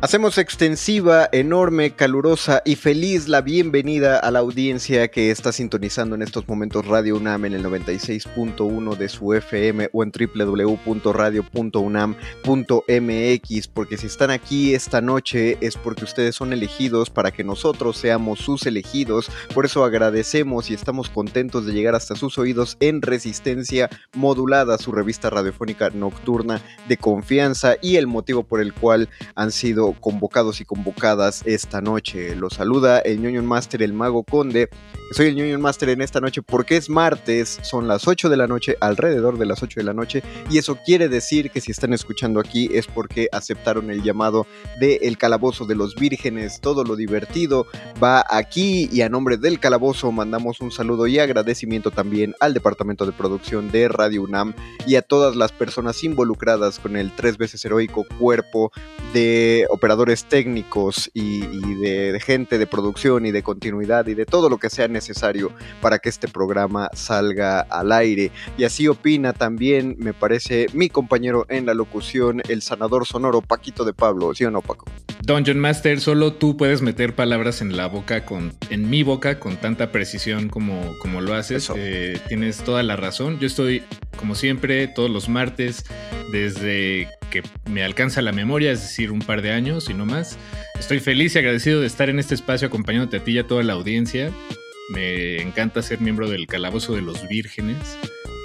Hacemos extensiva, enorme, calurosa y feliz la bienvenida a la audiencia que está sintonizando en estos momentos Radio UNAM en el 96.1 de su FM o en www.radio.unam.mx, porque si están aquí esta noche es porque ustedes son elegidos para que nosotros seamos sus elegidos. Por eso agradecemos y estamos contentos de llegar hasta sus oídos en Resistencia Modulada, su revista radiofónica nocturna de confianza y el motivo por el cual han sido convocados y convocadas esta noche. Los saluda el ñoño Master, el Mago Conde. Soy el ñoño Master en esta noche porque es martes, son las 8 de la noche, alrededor de las 8 de la noche, y eso quiere decir que si están escuchando aquí es porque aceptaron el llamado de El Calabozo de los Vírgenes. Todo lo divertido va aquí y a nombre del Calabozo mandamos un saludo y agradecimiento también al Departamento de Producción de Radio UNAM y a todas las personas involucradas con el tres veces heroico cuerpo de operadores técnicos y, de, gente de producción y de continuidad y de todo lo que sea necesario para que este programa salga al aire. Y así opina también, me parece, mi compañero en la locución, el sanador sonoro Paquito de Pablo, ¿sí o no, Paco? Dungeon Master, solo tú puedes meter palabras en la boca, con, en mi boca, con tanta precisión como, como lo haces. Eh, tienes toda la razón. Yo estoy, como siempre, todos los martes, desde que me alcanza la memoria, es decir, un par de años y no más. Estoy feliz y agradecido de estar en este espacio acompañándote a ti y a toda la audiencia. Me encanta ser miembro del Calabozo de los Vírgenes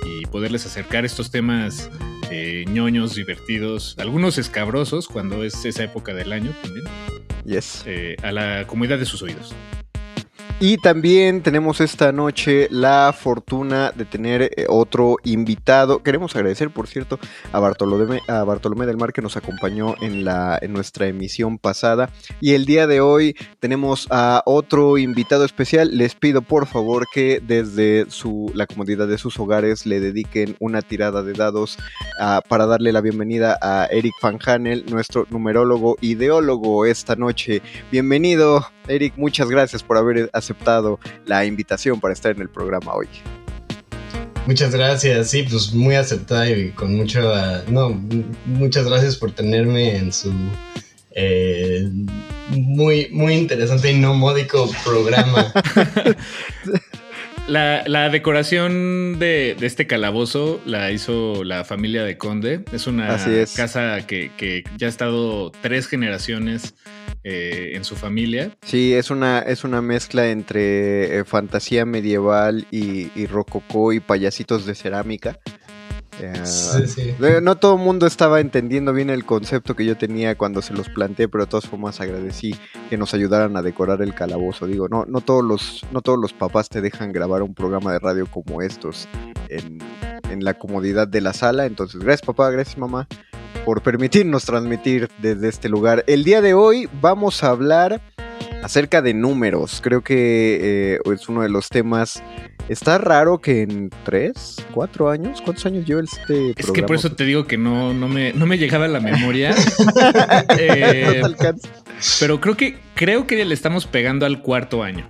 y poderles acercar estos temas eh, ñoños, divertidos, algunos escabrosos cuando es esa época del año también. Yes. Eh, a la comunidad de sus oídos. Y también tenemos esta noche la fortuna de tener eh, otro invitado. Queremos agradecer, por cierto, a Bartolomé, a Bartolomé del Mar que nos acompañó en, la, en nuestra emisión pasada. Y el día de hoy tenemos a otro invitado especial. Les pido por favor que desde su, la comodidad de sus hogares le dediquen una tirada de dados ah, para darle la bienvenida a Eric Van Hanel, nuestro numerólogo ideólogo esta noche. Bienvenido, Eric. Muchas gracias por haber aceptado aceptado la invitación para estar en el programa hoy. Muchas gracias, sí, pues muy aceptada y con mucho, no, muchas gracias por tenerme en su eh, muy, muy interesante y no módico programa. La, decoración de, este calabozo la hizo la familia de Conde. Es una casa que, que, ya ha estado tres generaciones eh, en su familia. Sí, es una, es una mezcla entre eh, fantasía medieval y, y rococó y payasitos de cerámica. No todo el mundo estaba entendiendo bien el concepto que yo tenía cuando se los planteé, pero de todas formas agradecí que nos ayudaran a decorar el calabozo. Digo, no, no, todos, los, no todos los papás te dejan grabar un programa de radio como estos en, en la comodidad de la sala. Entonces, gracias papá, gracias mamá por permitirnos transmitir desde este lugar. El día de hoy vamos a hablar acerca de números. Creo que eh, es uno de los temas. Está raro que en tres, cuatro años, ¿cuántos años lleva este programa? Es que por eso te digo que no, no, me, no me llegaba a la memoria. Eh, no pero creo que, creo que le estamos pegando al cuarto año.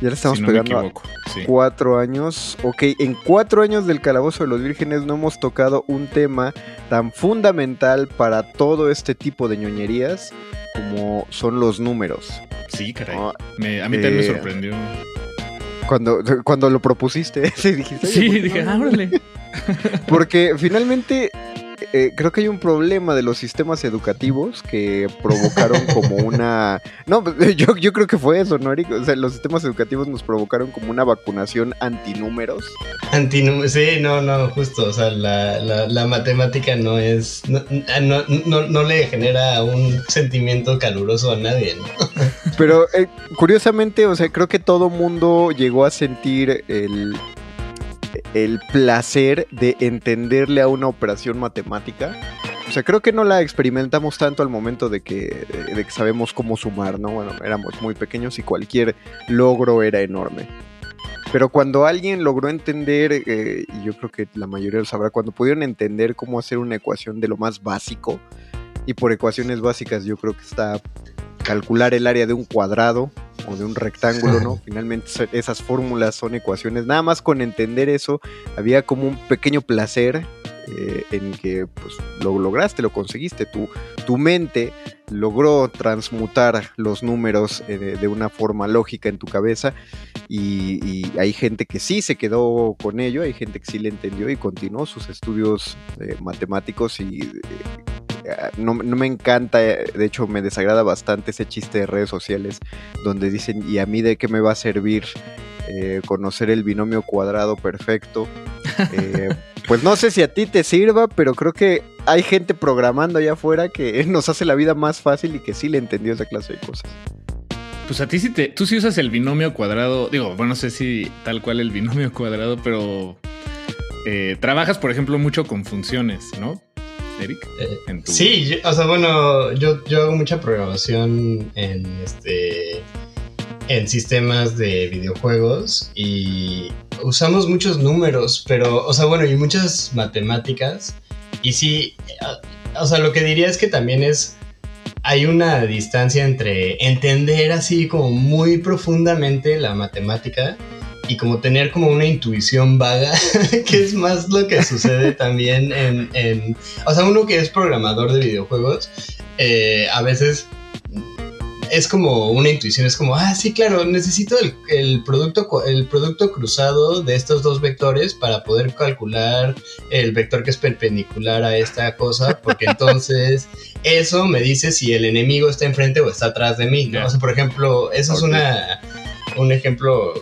Ya le estamos si no pegando a sí. cuatro años. Ok, en cuatro años del Calabozo de los Vírgenes no hemos tocado un tema tan fundamental para todo este tipo de ñoñerías como son los números. Sí, caray. Ah, Me- a mí también me eh, sorprendió. Cuando, cuando lo propusiste, sí, dijiste, "Oye, Sí, ¿por qué dije, no?". ah, órale. Porque finalmente eh, creo que hay un problema de los sistemas educativos que provocaron como una... No, pues, yo, yo creo que fue eso, ¿no, Eric? O sea, los sistemas educativos nos provocaron como una vacunación antinúmeros. Antinúmero, sí, no, no, justo, o sea, la, la, la matemática no es, no, no, no, no le genera un sentimiento caluroso a nadie, ¿no? Pero eh, curiosamente, o sea, creo que todo mundo llegó a sentir el, el placer de entenderle a una operación matemática. O sea, creo que no la experimentamos tanto al momento de que, de que sabemos cómo sumar, ¿no? Bueno, éramos muy pequeños y cualquier logro era enorme. Pero cuando alguien logró entender, eh, y yo creo que la mayoría lo sabrá, cuando pudieron entender cómo hacer una ecuación de lo más básico, y por ecuaciones básicas yo creo que está calcular el área de un cuadrado o de un rectángulo, ¿no? Finalmente esas fórmulas son ecuaciones. Nada más con entender eso, había como un pequeño placer eh, en que pues lo lograste, lo conseguiste. Tu, tu mente logró transmutar los números eh, de, de una forma lógica en tu cabeza y, y hay gente que sí se quedó con ello, hay gente que sí le entendió y continuó sus estudios eh, matemáticos y no, no me encanta, eh, de hecho me desagrada bastante ese chiste de redes sociales donde dicen, ¿y a mí de qué me va a servir eh, conocer el binomio cuadrado perfecto? Eh, pues no sé si a ti te sirva, pero creo que hay gente programando allá afuera que nos hace la vida más fácil y que sí le entendió esa clase de cosas. Pues a ti sí te. Tú sí usas el binomio cuadrado. Digo, bueno, no sé si tal cual el binomio cuadrado, pero. eh, trabajas, por ejemplo, mucho con funciones, ¿no? Eric. Eh, En tu- Sí, yo- o sea, bueno, yo, yo hago mucha programación en este en sistemas de videojuegos y usamos muchos números, pero, o sea, bueno, y muchas matemáticas. Y sí, o sea, lo que diría es que también es hay una distancia entre entender así como muy profundamente la matemática y como tener como una intuición vaga, que es más lo que sucede también en, en- o sea, uno que es programador de videojuegos, eh, a veces es como una intuición, es como, ah, sí, claro, necesito el, el producto, el producto cruzado de estos dos vectores para poder calcular el vector que es perpendicular a esta cosa, porque entonces eso me dice si el enemigo está enfrente o está atrás de mí, ¿no? O sea, por ejemplo, eso es una, un ejemplo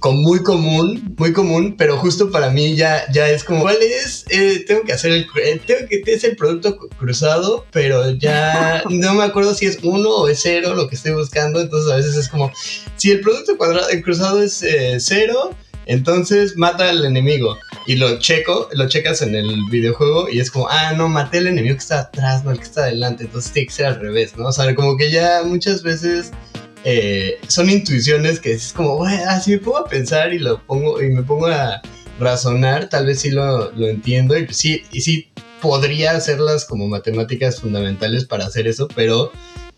con muy común, muy común, pero justo para mí ya, ya es como, ¿cuál es? Eh, tengo que hacer el, eh, tengo que es el producto cruzado, pero ya no me acuerdo si es uno o es cero lo que estoy buscando, entonces a veces es como, si el producto cuadrado, el cruzado es eh, cero, entonces mata al enemigo. Y lo checo, lo checas en el videojuego y es como, ah, no, maté al enemigo que está atrás, no el que está adelante, entonces tiene que ser al revés, ¿no? O sea, como que ya muchas veces eh, son intuiciones que es como, "Güey, ah, si me pongo a pensar y lo pongo y me pongo a razonar, tal vez sí lo, lo entiendo y sí, y sí podría hacerlas como matemáticas fundamentales para hacer eso, pero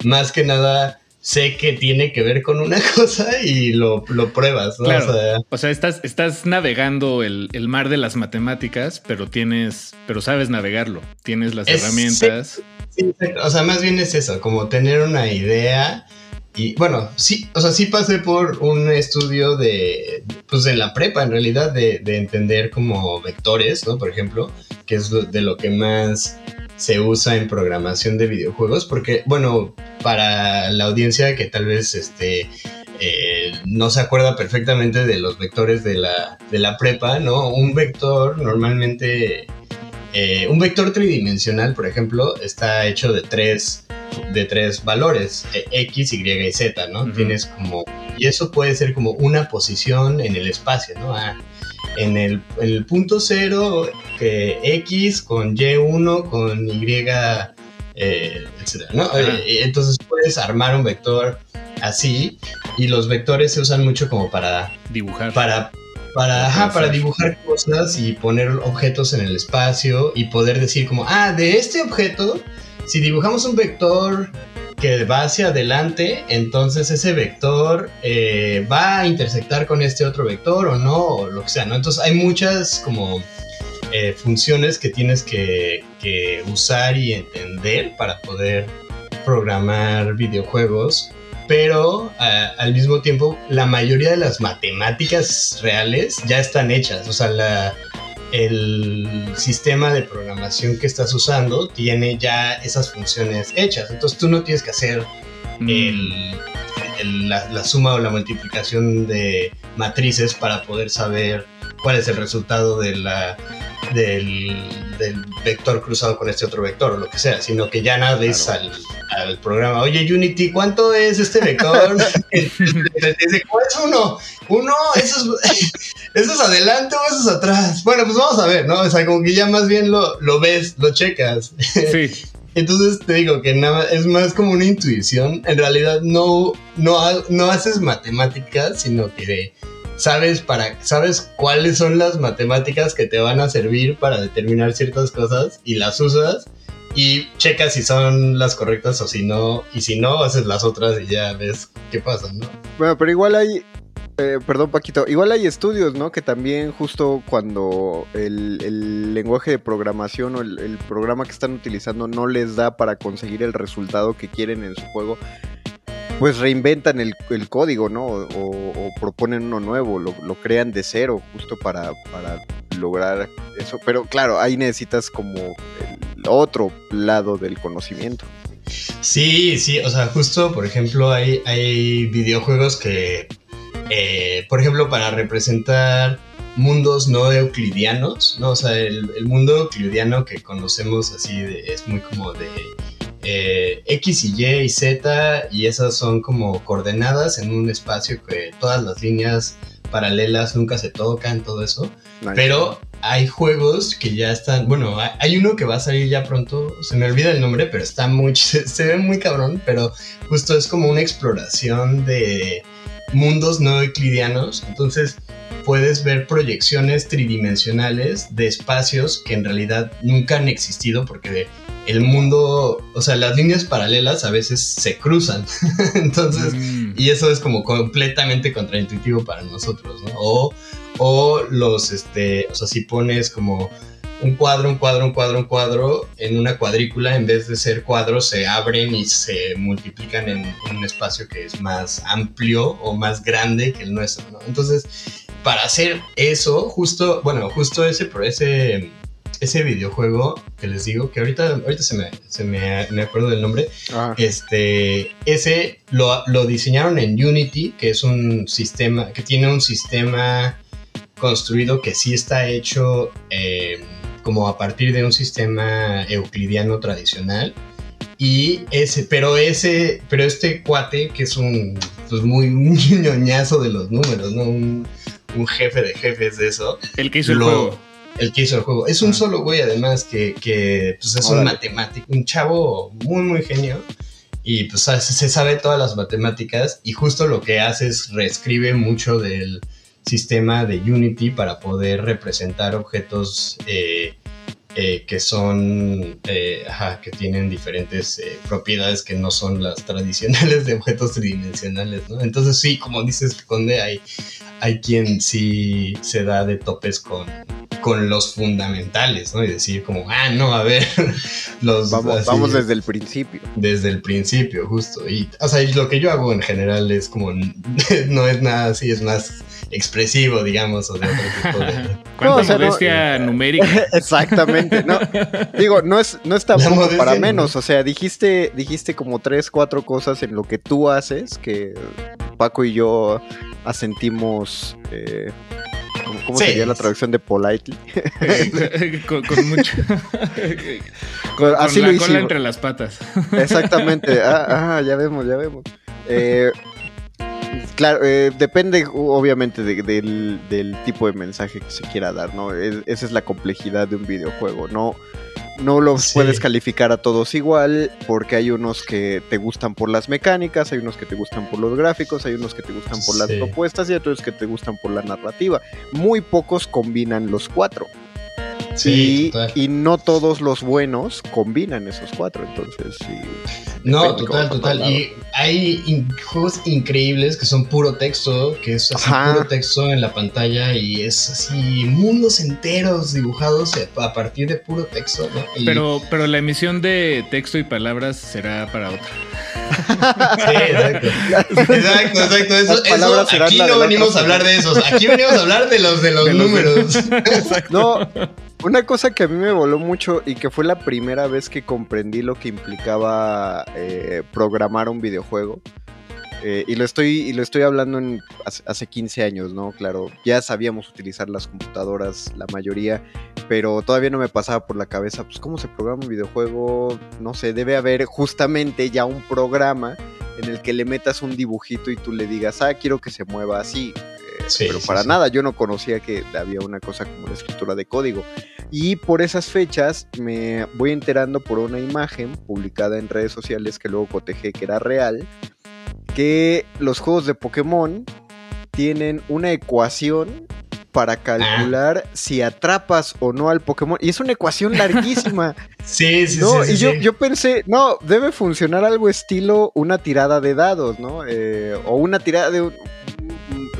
más que nada sé que tiene que ver con una cosa y lo, lo pruebas, ¿no? Claro. O sea, O sea, estás, estás navegando el, el mar de las matemáticas, pero tienes, pero sabes navegarlo. Tienes las Es- herramientas. Sí, o sea, más bien es eso, como tener una idea. Y bueno, sí, o sea, sí pasé por un estudio de, pues en la prepa en realidad, de, de entender como vectores, ¿no? Por ejemplo, que es de lo que más se usa en programación de videojuegos, porque, bueno, para la audiencia que tal vez este, eh, no se acuerda perfectamente de los vectores de la, de la prepa, ¿no? Un vector normalmente eh, un vector tridimensional, por ejemplo, está hecho de tres, de tres valores, eh, X, Y y Z, ¿no? Tienes como... Y eso puede ser como una posición en el espacio, ¿no? Ah, en el, el punto cero que X con Y1 con Y, eh, etcétera, ¿no? Eh, entonces puedes armar un vector así y los vectores se usan mucho como para dibujar. Para, para, ajá, para dibujar cosas y poner objetos en el espacio y poder decir como, ah, de este objeto, si dibujamos un vector que va hacia adelante, entonces ese vector eh, va a intersectar con este otro vector o no, o lo que sea, ¿no? Entonces hay muchas como eh, funciones que tienes que, que, usar y entender para poder programar videojuegos, pero al mismo tiempo la mayoría de las matemáticas reales ya están hechas, o sea, la, el sistema de programación que estás usando tiene ya esas funciones hechas. Entonces tú no tienes que hacer mm. la, suma o la multiplicación de matrices para poder saber cuál es el resultado de la, del, vector cruzado con este otro vector o lo que sea, sino que ya nada al, al, programa, oye Unity, ¿cuánto es este vector? dice, ¿cuál es uno? Uno, eso es, eso es adelante o eso es atrás. Bueno, pues vamos a ver, ¿no? O sea, como que ya más bien lo, lo ves, lo checas. Sí. Entonces te digo que nada es más como una intuición. En realidad no, no, no haces matemáticas, sino que sabes para sabes cuáles son las matemáticas que te van a servir para determinar ciertas cosas y las usas y checas si son las correctas o si no y si no haces las otras y ya ves qué pasa, ¿no? Bueno, pero igual hay eh, perdón Paquito, igual hay estudios, ¿no? Que también justo cuando el, lenguaje de programación o el, programa que están utilizando no les da para conseguir el resultado que quieren en su juego, pues reinventan el, código, ¿no? O, proponen uno nuevo, lo, crean de cero, justo para, para lograr eso. Pero claro, ahí necesitas como el otro lado del conocimiento. Sí, sí, o sea, justo, por ejemplo, hay, hay videojuegos que, eh, por ejemplo, para representar mundos no euclidianos, ¿no? O sea, el, el mundo euclidiano que conocemos así es muy como de eh, X y Y y Z y esas son como coordenadas en un espacio que todas las líneas paralelas nunca se tocan, todo eso. Pero hay juegos que ya están, bueno, hay uno que va a salir ya pronto, se me olvida el nombre, pero está muy, se, ve muy cabrón, pero justo es como una exploración de mundos no euclidianos, entonces puedes ver proyecciones tridimensionales de espacios que en realidad nunca han existido porque el mundo, o sea, las líneas paralelas a veces se cruzan. Entonces, mm. y eso es como completamente contraintuitivo para nosotros, ¿no? O, o los, este, o sea, si pones como un cuadro, un cuadro, un cuadro, un cuadro en una cuadrícula, en vez de ser cuadros, se abren y se multiplican en, un espacio que es más amplio o más grande que el nuestro, ¿no? Entonces, para hacer eso, justo, bueno, justo ese, ese ese videojuego que les digo, que ahorita, ahorita se, me, se me, me acuerdo del nombre, ah. este, ese lo, lo, diseñaron en Unity, que es un sistema, que tiene un sistema construido que sí está hecho eh, como a partir de un sistema euclidiano tradicional. Y ese, pero ese, pero este cuate que es un, pues muy un ñoñazo de los números, ¿no? Un, un jefe de jefes de eso. El que hizo el juego el que hizo el juego. Es un ah. solo güey, además, que, que pues, es un matemático, un chavo muy, muy genio. Y pues se sabe todas las matemáticas y justo lo que hace es reescribe mucho del sistema de Unity para poder representar objetos eh, eh, que son, eh, ajá, que tienen diferentes propiedades que no son las tradicionales de objetos tridimensionales, ¿no? Entonces sí, como dices, Conde, hay, hay quien sí se da de topes con, con los fundamentales, ¿no? Y decir como, ah, no, a ver, los... Vamos, vamos desde el principio. Desde el principio, justo. Y, o sea, lo que yo hago en general es como, no es nada así, es más expresivo, digamos, o de otro tipo de... ¿Cuánta modestia numérica? Exactamente, no. Digo, no es, no está para menos, o sea, dijiste, dijiste como tres, cuatro cosas en lo que tú haces que Paco y yo asentimos... Eh, ¿Cómo sería la traducción de politely? con, mucho. con, así la cola entre las patas. Exactamente. Ah, ah, ya vemos, ya vemos. Eh, Claro, eh, depende obviamente de- del, del tipo de mensaje que se quiera dar, ¿no? Es- esa es la complejidad de un videojuego, ¿no? No los Sí. puedes calificar a todos igual, porque hay unos que te gustan por las mecánicas, hay unos que te gustan por los gráficos, hay unos que te gustan por las propuestas y otros que te gustan por la narrativa. Muy pocos combinan los cuatro. Sí, y, total. y no todos los buenos combinan esos cuatro, entonces sí. No, total, total. Y hay in- juegos increíbles que son puro texto, que es así Ajá. puro texto en la pantalla y es así mundos enteros dibujados a partir de puro texto, ¿no? Y- Pero, pero la emisión de texto y palabras será para otra. Sí, exacto. Exacto, exacto. Eso, eso, aquí no venimos a hablar de esos. Aquí venimos a hablar de los de los De los números. No, una cosa que a mí me voló mucho y que fue la primera vez que comprendí lo que implicaba eh, programar un videojuego. Eh, y lo estoy y lo estoy hablando en hace, hace 15 años, ¿no? Claro, ya sabíamos utilizar las computadoras la mayoría, pero todavía no me pasaba por la cabeza, pues cómo se programa un videojuego, no sé, debe haber justamente ya un programa en el que le metas un dibujito y tú le digas, ah, quiero que se mueva así. Eh, Sí, pero sí, para sí. nada, yo no conocía que había una cosa como la escritura de código. Y por esas fechas me voy enterando por una imagen publicada en redes sociales que luego cotejé que era real, que los juegos de Pokémon tienen una ecuación para calcular si atrapas o no al Pokémon. Y es una ecuación larguísima. Sí, sí, No, sí. sí, y yo, sí. yo pensé, no, debe funcionar algo estilo una tirada de dados, ¿no? Eh, o una tirada de un-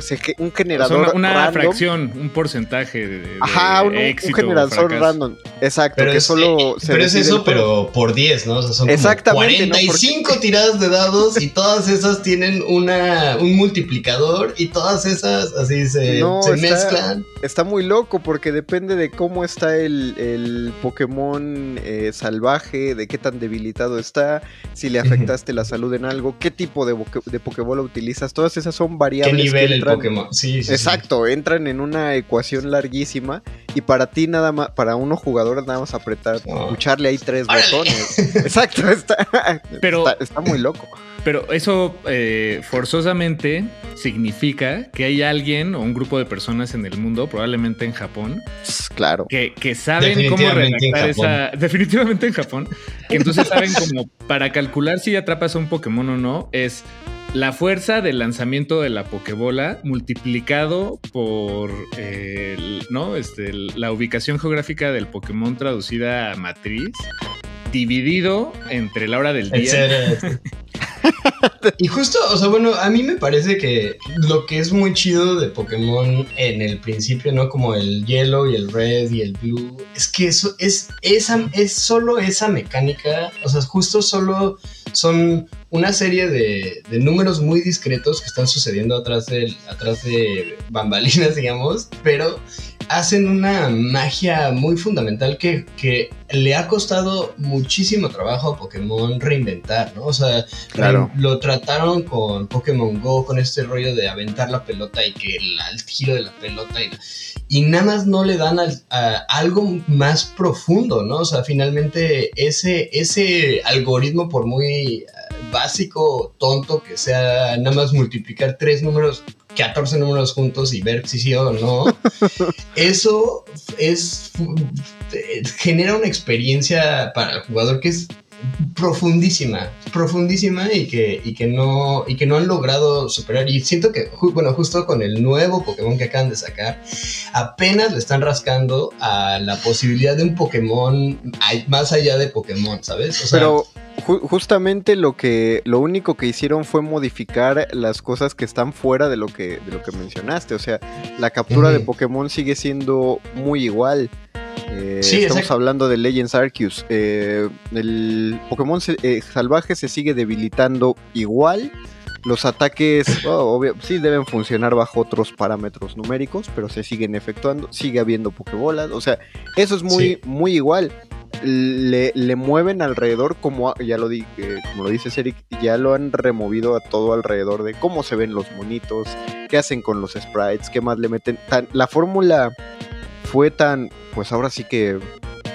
se- un O sea, generador una, una random. fracción, un porcentaje de, de Ajá, un, éxito generador random. Exacto, Pero que es, solo eh, se pero es eso, pero por 10, ¿no? O sea, son Exactamente, como ¿no? 45 tiradas de dados y todas esas tienen una, un multiplicador y todas esas así se, No, se está- mezclan. Está muy loco porque depende de cómo está el, el Pokémon eh, salvaje, de qué tan debilitado está, si le afectaste la salud en algo, qué tipo de, de Pokébola utilizas. Todas esas son ¿Qué variables. que nivel el entran- Pokémon? Sí, sí, sí. Exacto, entran en una ecuación larguísima y para ti nada más, para uno jugador nada más apretar, No. escucharle ahí tres ¡Órale! botones. Exacto, está, Pero- está, está muy loco. Pero eso eh, forzosamente significa que hay alguien o un grupo de personas en el mundo, probablemente en Japón, Claro. que, que saben cómo redactar esa. Definitivamente en Japón. Que entonces saben como para calcular si atrapas a un Pokémon o no, es la fuerza del lanzamiento de la Pokébola multiplicado por eh, ¿no? este, la ubicación geográfica del Pokémon traducida a matriz, dividido entre la hora del día. y justo, o sea, bueno, a mí me parece que lo que es muy chido de Pokémon en el principio, ¿no? Como el yellow y el red y el blue, es que eso es esa es solo esa mecánica, o sea, justo solo son una serie de, de números muy discretos que están sucediendo atrás de, atrás de bambalinas, digamos, pero hacen una magia muy fundamental que, que le ha costado muchísimo trabajo a Pokémon reinventar, ¿no? O sea, Claro. lo trataron con Pokémon Go, con este rollo de aventar la pelota y que el, el giro de la pelota y, y nada más no le dan al- a algo más profundo, ¿no? O sea, finalmente ese, ese algoritmo, por muy eh, básico, tonto que sea, nada más multiplicar tres números 14 números juntos y ver si sí o no. Eso es genera una experiencia para el jugador que es profundísima, profundísima y que, y que no y que no han logrado superar y siento que ju- bueno, justo con el nuevo Pokémon que acaban de sacar, apenas le están rascando a la posibilidad de un Pokémon más allá de Pokémon, ¿sabes? O sea, Pero ju- justamente lo que lo único que hicieron fue modificar las cosas que están fuera de lo que de lo que mencionaste, o sea, la captura de. Pokémon sigue siendo muy igual. Eh, Sí, estamos exacto. hablando de Legends Arceus. Eh, el Pokémon se- eh, salvaje se sigue debilitando igual. Los ataques, oh, obvio, sí deben funcionar bajo otros parámetros numéricos, pero se siguen efectuando. Sigue habiendo Pokébolas. O sea, eso es muy, Sí. muy igual. Le, le mueven alrededor, como ya lo di, como lo dice Eric, ya lo han removido a todo alrededor de cómo se ven los monitos, qué hacen con los sprites, qué más le meten. Tan- la fórmula fue tan, pues ahora sí que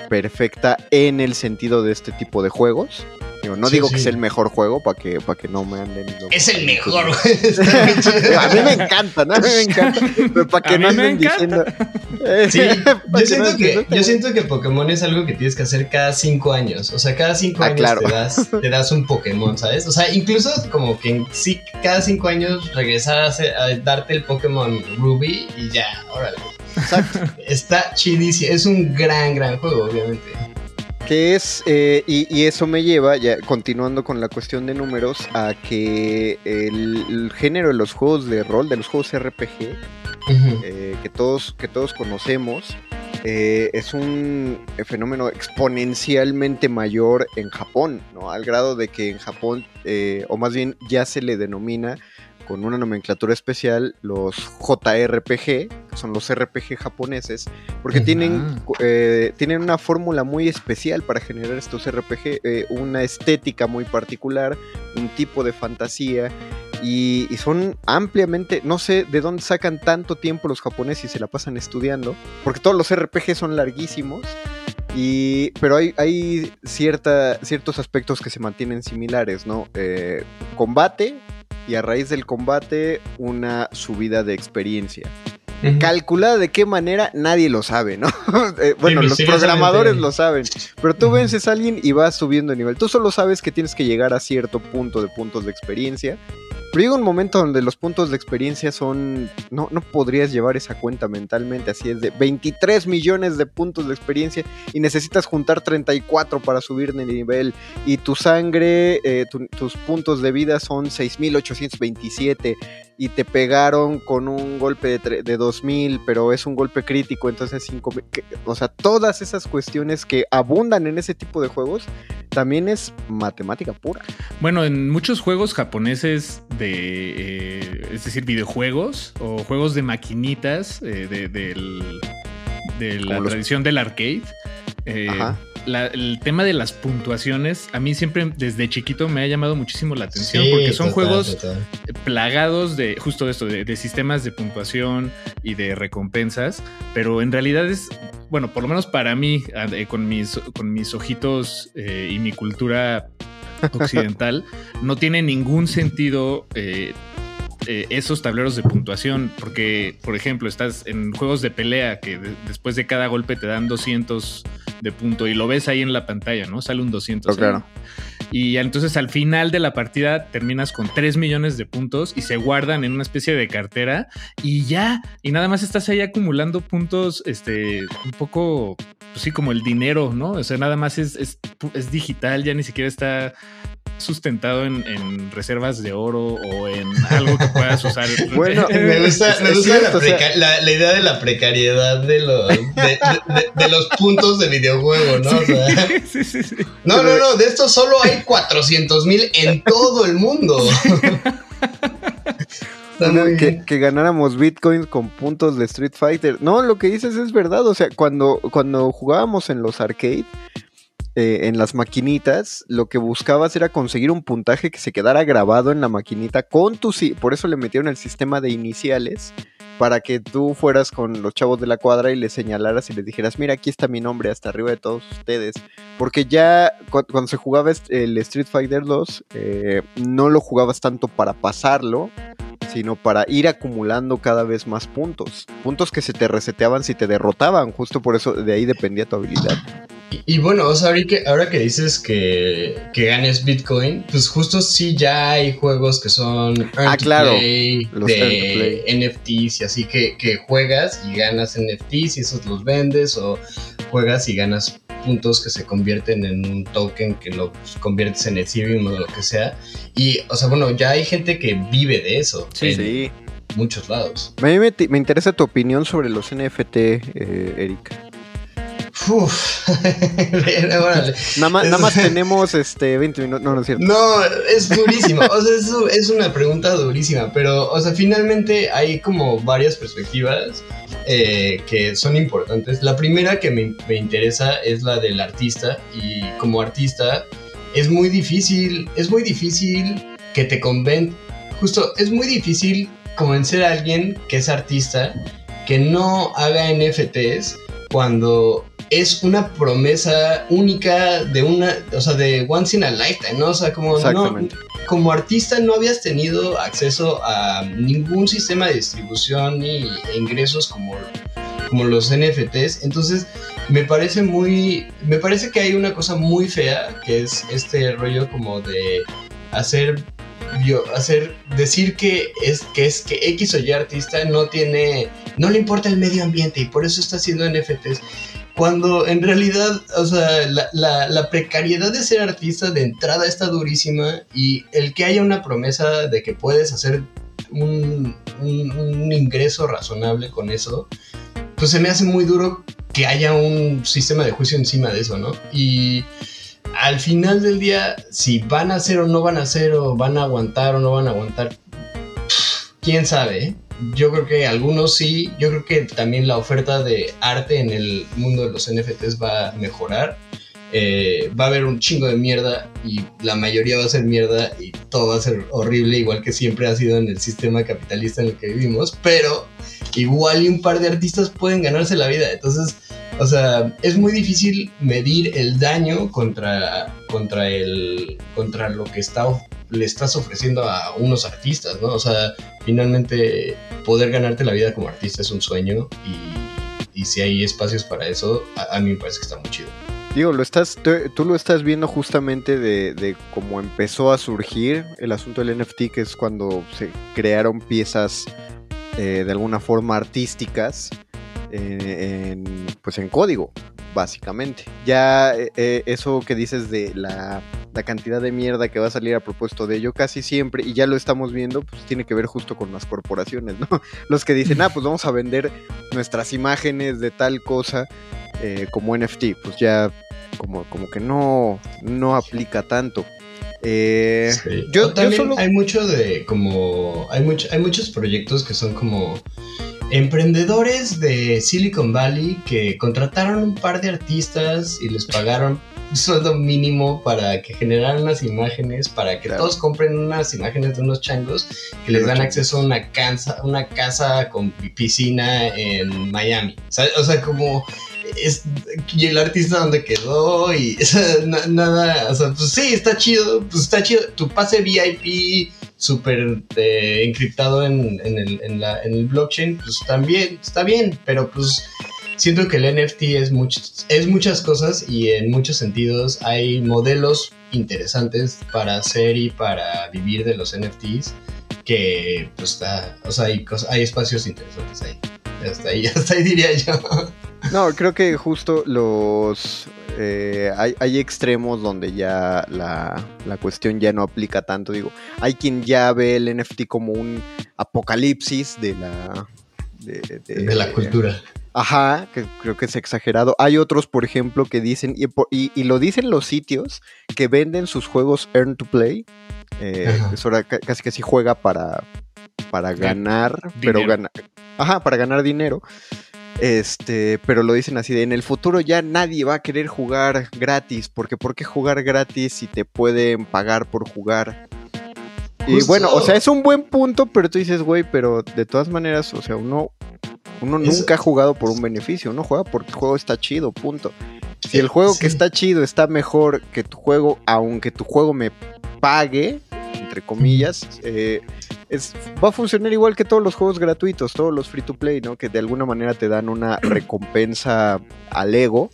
perfecta en el sentido de este tipo de juegos. Digo, no Sí, digo sí. que sea el mejor juego para que, para que no me anden. Es el mejor, a mí me encanta, ¿no? A mí me encanta. Pero para que A no anden diciendo. Sí, pa' yo no siento, que, yo siento que Pokémon es algo que tienes que hacer cada cinco años. O sea, cada cinco Ah, años claro. te, das, te das un Pokémon, ¿sabes? O sea, incluso como que sí, cada cinco años regresar a, hacer- a darte el Pokémon Ruby y ya, órale. Exacto. Está chidísimo. Es un gran, gran juego, obviamente. Que es, eh, y, y eso me lleva, ya continuando con la cuestión de números, a que el, el género de los juegos de rol, de los juegos RPG, eh, que, todos, que todos conocemos, eh, es un fenómeno exponencialmente mayor en Japón, ¿no? Al grado de que en Japón, eh, o más bien ya se le denomina con una nomenclatura especial los JRPG, que son los RPG japoneses, porque tienen, eh, tienen una fórmula muy especial para generar estos RPG, eh, una estética muy particular, un tipo de fantasía, y, y son ampliamente, no sé de dónde sacan tanto tiempo los japoneses y se la pasan estudiando, porque todos los RPG son larguísimos, y, pero hay, hay cierta, ciertos aspectos que se mantienen similares, ¿no? Eh, combate y a raíz del combate una subida de experiencia. Ujú. Calculada de qué manera nadie lo sabe, ¿no? Eh, bueno, los programadores lo saben, pero tú vences a alguien y vas subiendo de nivel. Tú solo sabes que tienes que llegar a cierto punto de puntos de experiencia. Pero llega un momento donde los puntos de experiencia son. No, no podrías llevar esa cuenta mentalmente. Así es de 23 millones de puntos de experiencia y necesitas juntar 34 para subir de nivel. Y tu sangre, eh, tu- tus puntos de vida son 6827 y te pegaron con un golpe de, de 2000, pero es un golpe crítico, entonces 5000. que- O sea, todas esas cuestiones que abundan en ese tipo de juegos también es matemática pura. Bueno, en muchos juegos japoneses de, eh, es decir, videojuegos o juegos de maquinitas eh, de, del- de la los- tradición del arcade, eh, Ajá. la- el tema de las puntuaciones a mí siempre desde chiquito me ha llamado muchísimo la atención Sí, porque son total, juegos total. plagados de justo de esto, de, de sistemas de puntuación y de recompensas, pero en realidad es, bueno, por lo menos para mí, eh, con, mis, con mis ojitos eh, y mi cultura occidental, no tiene ningún sentido eh, eh, esos tableros de puntuación, porque, por ejemplo, estás en juegos de pelea que de- después de cada golpe te dan 200 de punto y lo ves ahí en la pantalla, ¿no? Sale un 200. Oh, claro. Y entonces al final de la partida terminas con 3 millones de puntos y se guardan en una especie de cartera y ya, y nada más estás ahí acumulando puntos, este, un poco, pues sí, como el dinero, ¿no? O sea, nada más es, es, es digital, ya ni siquiera está sustentado en, en reservas de oro o en algo que puedas usar. Bueno, Me gusta, me gusta cierto, la, o sea- preca- la- la idea de la precariedad de los, de, de- de- de los puntos de videojuego, ¿no? O sea, sí, sí, sí. no, no, no, de estos solo hay 400 mil en todo el mundo. Que, que ganáramos bitcoins con puntos de Street Fighter. No, lo que dices es verdad. O sea, cuando, cuando jugábamos en los arcade, eh, en las maquinitas, lo que buscabas era conseguir un puntaje que se quedara grabado en la maquinita con tu... Por eso le metieron el sistema de iniciales para que tú fueras con los chavos de la cuadra y les señalaras y les dijeras, mira, aquí está mi nombre hasta arriba de todos ustedes. Porque ya cu- cuando se jugaba el Street Fighter 2, eh, no lo jugabas tanto para pasarlo, sino para ir acumulando cada vez más puntos. Puntos que se te reseteaban si te derrotaban, justo por eso de ahí dependía tu habilidad. Y, y bueno, o sea, ahora que, ahora que dices que, que ganes Bitcoin, pues justo sí ya hay juegos que son earn Ah, to claro, play, los earn to de NFTs y así que, que juegas y ganas NFTs y esos los vendes o juegas y ganas puntos que se convierten en un token que lo pues, conviertes en Ethereum o lo que sea. Y, o sea, bueno, ya hay gente que vive de eso Sí, en Sí. muchos lados. A mí me, me interesa tu opinión sobre los NFT, eh, Eric. Uf. Órale. Nada más, nada más tenemos este 20 minutos. No, no es cierto. No, es durísimo. O sea, es, es una pregunta durísima. Pero, o sea, finalmente hay como varias perspectivas eh, que son importantes. La primera que me, me interesa es la del artista. Y como artista, es muy difícil. Es muy difícil que te conven. Justo, es muy difícil convencer a alguien que es artista que no haga NFTs cuando es una promesa única de una, o sea, de once in a lifetime, ¿no? O sea, como, no, como artista no habías tenido acceso a ningún sistema de distribución ni ingresos como, como los NFTs. Entonces, me parece muy. Me parece que hay una cosa muy fea que es este rollo como de hacer. hacer decir que es que es que X o Y artista no tiene no le importa el medio ambiente y por eso está haciendo NFTs cuando en realidad, o sea, la, precariedad de ser artista de entrada está durísima y el que haya una promesa de que puedes hacer un, un- un ingreso razonable con eso, pues se me hace muy duro que haya un sistema de juicio encima de eso, ¿no? Y al final del día, si van a hacer o no van a hacer, o van a aguantar o no van a aguantar, quién sabe, ¿eh? Yo creo que algunos sí, yo creo que también la oferta de arte en el mundo de los NFTs va a mejorar. Eh, va a haber un chingo de mierda y la mayoría va a ser mierda y todo va a ser horrible, igual que siempre ha sido en el sistema capitalista en el que vivimos, pero igual y un par de artistas pueden ganarse la vida. Entonces, o sea, es muy difícil medir el daño contra, contra, el, contra lo que está, le estás ofreciendo a unos artistas, ¿no? O sea, finalmente poder ganarte la vida como artista es un sueño y, si hay espacios para eso, a, a mí me parece que está muy chido. Digo, lo estás, tú, tú lo estás viendo justamente de, de cómo empezó a surgir el asunto del NFT, que es cuando se crearon piezas eh, de alguna forma artísticas eh, en, pues en código, básicamente. Ya eh, eh, eso que dices de la, la cantidad de mierda que va a salir a propósito de ello, casi siempre, y ya lo estamos viendo, pues tiene que ver justo con las corporaciones, ¿no? Los que dicen, ah, pues vamos a vender nuestras imágenes de tal cosa eh, como NFT, pues ya como, como que no, no aplica tanto. Eh, Sí. yo- O también yo solo- hay mucho de como hay mucho, hay muchos proyectos que son como emprendedores de Silicon Valley que contrataron un par de artistas y les pagaron un sueldo mínimo para que generaran unas imágenes, para que Claro. todos compren unas imágenes de unos changos que les dan acceso a una casa, una casa con pi- piscina en Miami. O sea, o sea, como es, y el artista donde quedó y o sea, na- nada, o sea, pues sí, está chido, pues está chido. Tu pase VIP súper eh, encriptado en, en el, en, la- en el blockchain, pues también está bien, pero pues siento que el NFT es, much- es muchas cosas y en muchos sentidos hay modelos interesantes para hacer y para vivir de los NFTs que pues está, o sea, hay, hay espacios interesantes ahí. Hasta ahí, hasta ahí diría yo. No, creo que justo los... eh, hay, hay extremos donde ya la, la cuestión ya no aplica tanto. Digo, hay quien ya ve el NFT como un apocalipsis de la... De, de- de la cultura. Ajá, que creo que es exagerado. Hay otros, por ejemplo, que dicen, y, por- y- y lo dicen los sitios, que venden sus juegos Earn to Play. Eh, ahora ca- casi casi juega para, para ganar, pero dinero. gana, ajá, para ganar dinero. Este, pero lo dicen así de en el futuro ya nadie va a querer jugar gratis, porque ¿por qué jugar gratis si te pueden pagar por jugar? Y bueno, o sea, es un buen punto, pero tú dices, güey, pero de todas maneras, o sea, uno, uno nunca ha jugado por un beneficio, uno juega porque el juego está chido, punto. Si el juego que está chido está mejor que tu juego, aunque tu juego me pague, entre comillas, eh, es, va a funcionar igual que todos los juegos gratuitos, todos los free to play, ¿no? Que de alguna manera te dan una recompensa al ego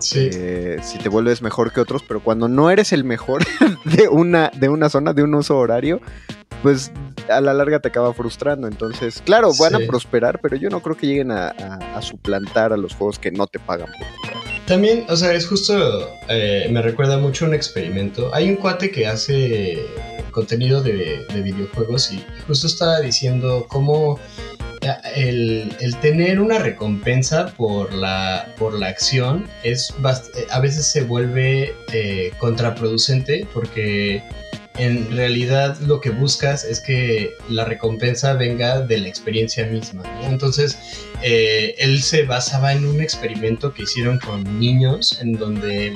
Sí. eh, si te vuelves mejor que otros, pero cuando no eres el mejor de una, de una zona, de un uso horario, pues a la larga te acaba frustrando. Entonces, claro, van Sí. a prosperar, pero yo no creo que lleguen a, a- a suplantar a los juegos que no te pagan por. También, o sea, es justo, eh, me recuerda mucho un experimento. Hay un cuate que hace contenido de, de videojuegos y justo estaba diciendo cómo eh, el, tener una recompensa por la, por la acción es eh, a veces se vuelve contraproducente porque en realidad lo que buscas es que la recompensa venga de la experiencia misma. Entonces, eh, él se basaba en un experimento que hicieron con niños en donde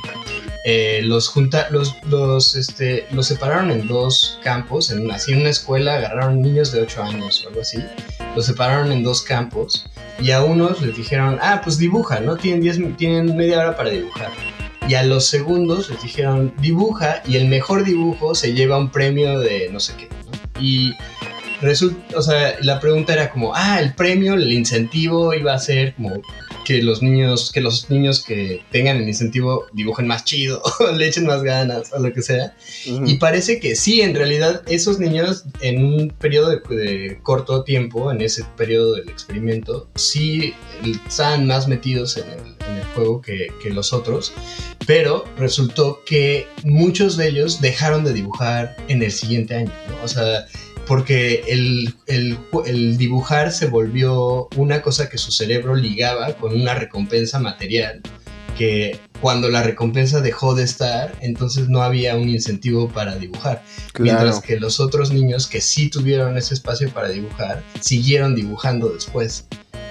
eh, los junta los los este los separaron en dos campos en así en una escuela agarraron niños de 8 años o algo así los separaron en dos campos Y a unos les dijeron, ah, pues dibuja, ¿no? Tienen, 10, tienen media hora para dibujar. Y a los segundos les dijeron, dibuja, y el mejor dibujo se lleva un premio de no sé qué. ¿no? Y resulta, o sea, la pregunta era como, ah, el premio, el incentivo iba a ser como que los niños, que los niños que tengan el incentivo dibujen más chido, o le echen más ganas, o lo que sea. Ujú. Y parece que sí, en realidad esos niños en un periodo de, de corto tiempo, en ese periodo del experimento, sí estaban más metidos en el, en el juego que, que los otros, pero resultó que muchos de ellos dejaron de dibujar en el siguiente año, ¿no? O sea, porque el, el ju- el dibujar se volvió una cosa que su cerebro ligaba con una recompensa material que cuando la recompensa dejó de estar, entonces no había un incentivo para dibujar. Mientras que los otros niños que sí tuvieron ese espacio para dibujar, siguieron dibujando después.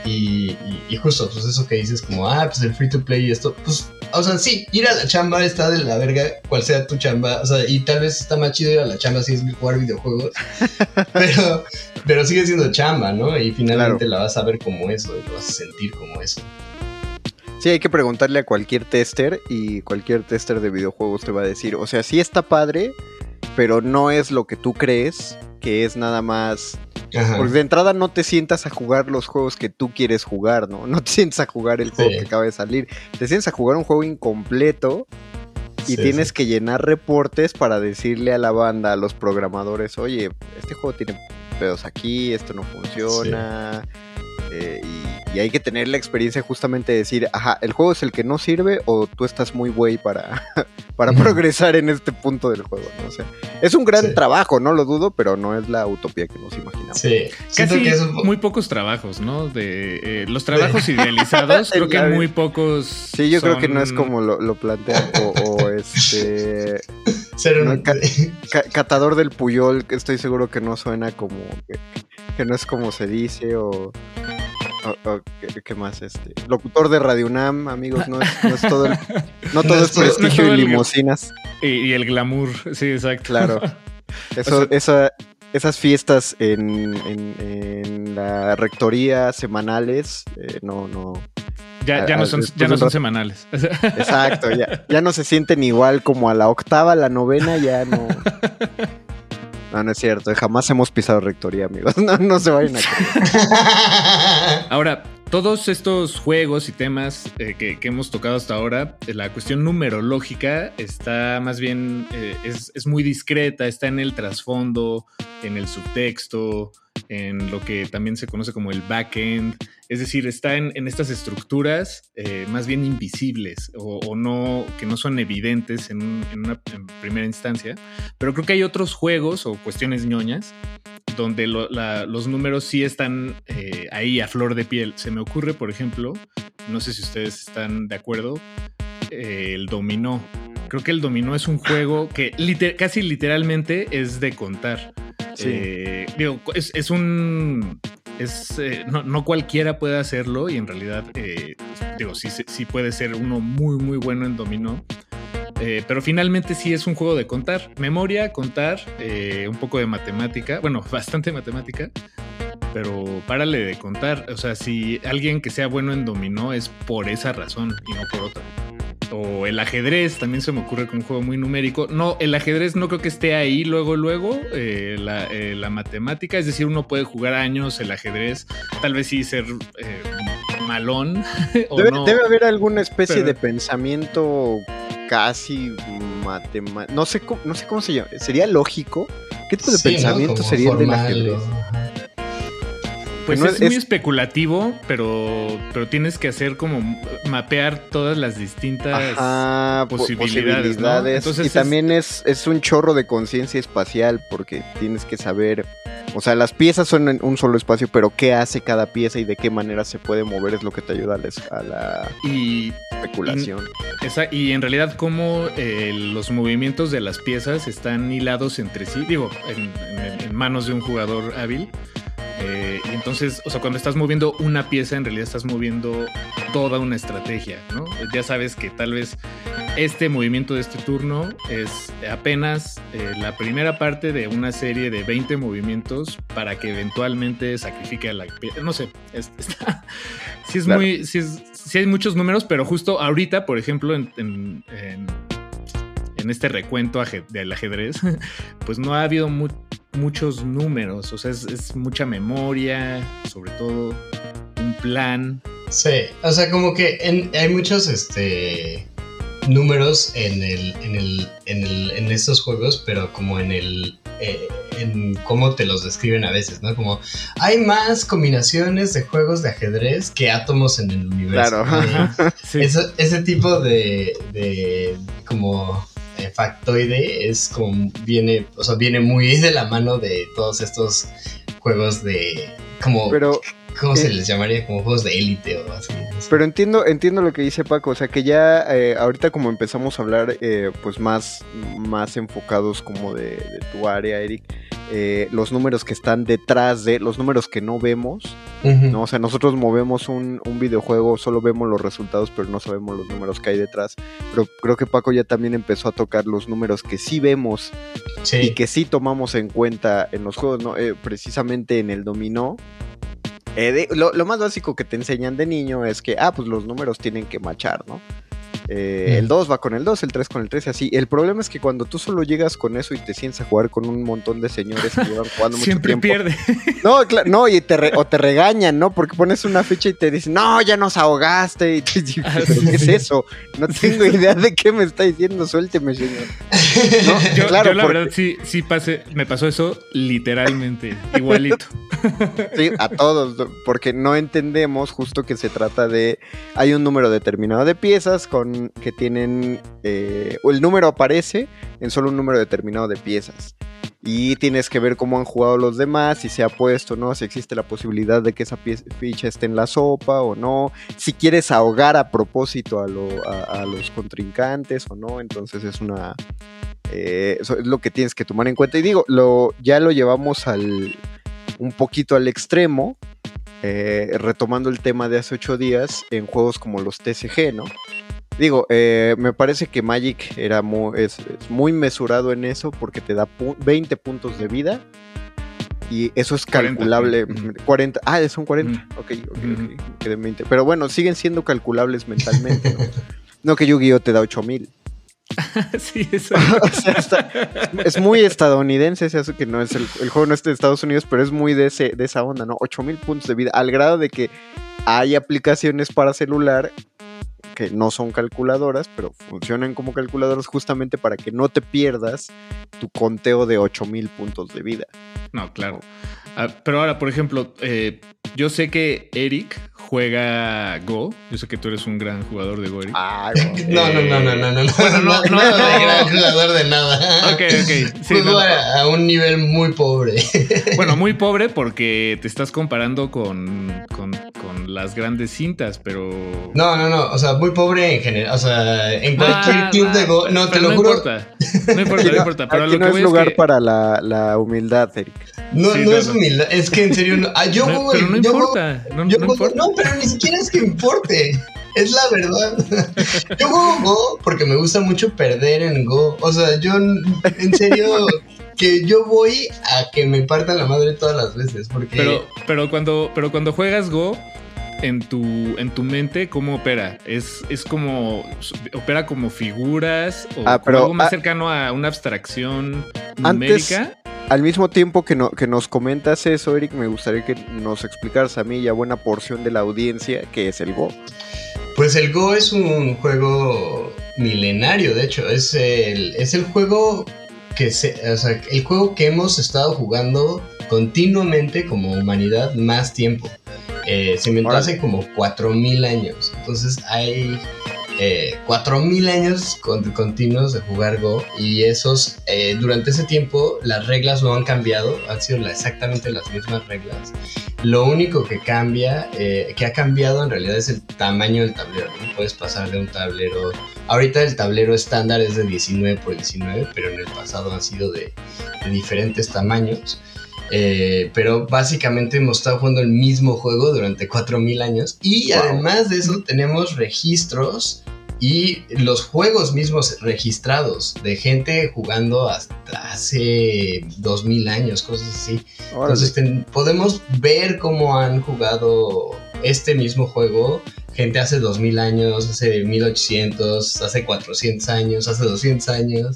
Y, y- y justo, pues eso que dices como, ah, pues el free to play y esto, pues, o sea, sí, ir a la chamba está de la verga, cual sea tu chamba, o sea, y tal vez está más chido ir a la chamba si es jugar videojuegos, pero, pero sigue siendo chamba, ¿no? Y finalmente la vas a ver como eso, y lo vas a sentir como eso. Sí, hay que preguntarle a cualquier tester y cualquier tester de videojuegos te va a decir, o sea, sí está padre, pero no es lo que tú crees, que es nada más... Ajá. Porque de entrada no te sientas a jugar los juegos que tú quieres jugar, ¿no? No te sientas a jugar el juego Sí. que acaba de salir, te sientas a jugar un juego incompleto y Sí, tienes sí. que llenar reportes para decirle a la banda, a los programadores, oye, este juego tiene pedos aquí, esto no funciona. eh, y, y hay que tener la experiencia justamente de decir, ajá, el juego es el que no sirve o tú estás muy güey para, para progresar en este punto del juego, ¿no? O sea, es un gran Sí. trabajo, no lo dudo, pero no es la utopía que nos imaginamos. Sí, Casi que es un muy pocos trabajos, ¿no? De eh, los trabajos idealizados, creo que muy pocos. Sí, yo creo que no es como lo, lo plantean, o, o este ser un- no, ca- ca- catador del Puyol, que estoy seguro que no suena como que, que no es como se dice o, o- o ¿qué, qué más este locutor de Radio UNAM, amigos, no es, no es todo el- no todo No es no prestigio todo y limusinas, Y, y el glamour, sí, exacto. claro. Eso, O sea- esa- esas fiestas en, en- en la rectoría semanales, eh, no, no, Ya, ya no son, ya no son semanales. exacto, ya, ya no se sienten igual como a la octava, la novena, ya no. No, no es cierto, jamás hemos pisado rectoría, amigos. No, no se vayan a creer. Ahora, todos estos juegos y temas eh, que, que hemos tocado hasta ahora, eh, la cuestión numerológica está más bien, eh, es, es muy discreta, está en el trasfondo, en el subtexto, en lo que también se conoce como el backend, es decir, está en, en estas estructuras eh, más bien invisibles o, o no, que no son evidentes en, un- en una en primera instancia, pero creo que hay otros juegos o cuestiones ñoñas donde lo- la- los números sí están eh, ahí a flor de piel. Se me ocurre, por ejemplo, no sé si ustedes están de acuerdo, eh, el dominó. Creo que el dominó es un juego que liter- casi literalmente es de contar. Sí. Eh, digo, es, es un... Es, eh, no, cualquiera puede hacerlo y en realidad, eh, digo, sí- sí puede ser uno muy, muy bueno en dominó. Eh, pero finalmente sí es un juego de contar. Memoria, contar, eh, un poco de matemática. Bueno, bastante matemática. Pero párale de contar. O sea, si alguien que sea bueno en dominó es por esa razón y no por otra. O el ajedrez también se me ocurre como un juego muy numérico. No, el ajedrez no creo que esté ahí luego, luego. eh, la, eh, la matemática, es decir, uno puede jugar años el ajedrez. Tal vez sí ser eh, malón. o Debe, no. debe haber alguna especie Pero- de pensamiento casi matemático. No sé cómo, no sé cómo se llama. ¿Sería lógico? ¿Qué tipo de pensamiento sería el del ajedrez? ajá. Pues No, es, muy es- especulativo, pero, pero tienes que hacer como mapear todas las distintas Ajá, posibilidades, ¿no? Entonces y es- también es, es un chorro de conciencia espacial porque tienes que saber, o sea, las piezas son en un solo espacio, pero qué hace cada pieza y de qué manera se puede mover es lo que te ayuda a la, a la y, especulación. esa- y en realidad cómo eh, los movimientos de las piezas están hilados entre sí, digo, en, en- en manos de un jugador hábil. Eh, y entonces, o sea, cuando estás moviendo una pieza, en realidad estás moviendo toda una estrategia, ¿no? Ya sabes que tal vez este movimiento de este turno es apenas eh, la primera parte de una serie de 20 movimientos para que eventualmente sacrifique a la... No sé, es, está, sí es Claro. muy... Sí, es- sí hay muchos números, pero justo ahorita, por ejemplo, en, en- este recuento del ajedrez, pues no ha habido mu- muchos números, o sea, es, es mucha memoria, sobre todo un plan. Sí, o sea, como que en- hay muchos este números en el, en el, en el, en estos juegos, pero como en el eh, en cómo te los describen a veces, ¿no? Como hay más combinaciones de juegos de ajedrez que átomos en el universo. Claro. ¿no? Sí. Eso- ese tipo de, de como eh, factoide es como viene, o sea, viene muy de la mano de todos estos juegos de como Pero, ¿cómo se eh, les llamaría? Como juegos de élite o así. pero entiendo, entiendo lo que dice Paco, o sea que ya eh, ahorita como empezamos a hablar eh, pues más, más enfocados como de, de tu área, Eric, los números que están detrás de, los números que no vemos. ¿no? O sea, nosotros movemos un, un videojuego, solo vemos los resultados, pero no sabemos los números que hay detrás. Pero creo que Paco ya también empezó a tocar los números que sí vemos Sí. y que sí tomamos en cuenta en los juegos, ¿no? Precisamente en el dominó. Eh, lo, lo más básico que te enseñan de niño es que, ah, pues los números tienen que machar, ¿no? Eh, El Mm. 2 va con el 2, el 3 con el 3 y así. El problema es que cuando tú solo llegas con eso y te sientes a jugar con un montón de señores que llevan jugando mucho Siempre tiempo. pierde. No, no, y te re- o te regañan, ¿no? Porque pones una ficha y te dicen, no, ya nos ahogaste. Y Ah, ¿Pero sí, qué es eso? No tengo idea de qué me está diciendo, suélteme, señor. No, Yo, claro, yo la porque- verdad sí, sí pasé, me pasó eso literalmente, igualito. Sí, a todos, porque no entendemos justo que se trata de. Hay un número determinado de piezas con que tienen. eh, o el número aparece en solo un número determinado de piezas. Y tienes que ver cómo han jugado los demás, si se ha puesto, ¿no? Si existe la posibilidad de que esa ficha esté en la sopa o no. Si quieres ahogar a propósito a, lo- a los contrincantes o no. Entonces es una. eh, eso es lo que tienes que tomar en cuenta. Y digo, lo, ya lo llevamos al un poquito al extremo, eh, retomando el tema de hace ocho días en juegos como los TCG, ¿no? Digo, eh, me parece que Magic era mu- es, es muy mesurado en eso porque te da pu- 20 puntos de vida y eso es 40, calculable. ujú. 40, ah, son 40. Ujú. Ok, ok, ok, quedé en 20. Pero bueno, siguen siendo calculables mentalmente, ¿no? no que Yu-Gi-Oh te da 8000. sí, eso. o sea, está- es muy estadounidense ese que no es el, el juego no es de Estados Unidos, pero es muy de ese de esa onda, ¿no? 8000 puntos de vida, al grado de que hay aplicaciones para celular que no son calculadoras, pero funcionan como calculadoras justamente para que no te pierdas tu conteo de 8000 puntos de vida. No, claro. Ah, pero ahora, por ejemplo, eh, yo sé que Eric juega Go. Yo sé que tú eres un gran jugador de Go, Eric. Ah, No, no, no, no, no, no, no. Bueno, no, no, no. gran jugador de nada. Ok, ok. Sí, Juego no, no. a, a un nivel muy pobre. Bueno, muy pobre porque te estás comparando con, con, con las grandes cintas, pero. No, no, no. O sea, muy pobre en general. O sea, en cualquier Ah, club de ah, Go. No, te lo no juro. Importa. No importa, no importa. Pero Aquí lo que no voy es lugar es que, para la, la humildad, Eric. No, Sí, no, no, es humildad. Es que en serio. No, ah, yo No, juego. pero no yo juego- importa. No, yo no juego- importa. no, pero ni siquiera es que importe. Es la verdad. Yo juego Go porque me gusta mucho perder en Go. O sea, yo en serio que yo voy a que me partan la madre todas las veces. Porque Pero, pero cuando, pero cuando juegas Go, en tu, en tu mente, ¿cómo opera? Es, es como. opera como figuras o Ah, como algo más ah, cercano a una abstracción Antes- numérica. Al mismo tiempo que, no- que nos comentas eso, Eric, me gustaría que nos explicaras a mí y a buena porción de la audiencia qué es el Go. Pues el Go es un juego milenario, de hecho. Es el, es el juego que se. O sea, el juego que hemos estado jugando continuamente como humanidad más tiempo. Eh, se inventó hace como 4000 años. Entonces hay eh, 4000 años con- continuos de jugar Go. Y esos. eh, durante ese tiempo, las reglas no han cambiado. Han sido exactamente las mismas reglas. Lo único que cambia, eh, que ha cambiado en realidad es el tamaño del tablero. ¿no? Puedes pasar de un tablero. Ahorita el tablero estándar es de 19 por 19, pero en el pasado han sido de, de diferentes tamaños. Eh, pero básicamente hemos estado jugando el mismo juego durante 4000 años. Y Wow. además de eso, tenemos registros y los juegos mismos registrados de gente jugando hasta hace 2000 años, cosas así. Entonces podemos ver cómo han jugado este mismo juego gente hace 2000 años, hace 1800, hace 400 años, hace 200 años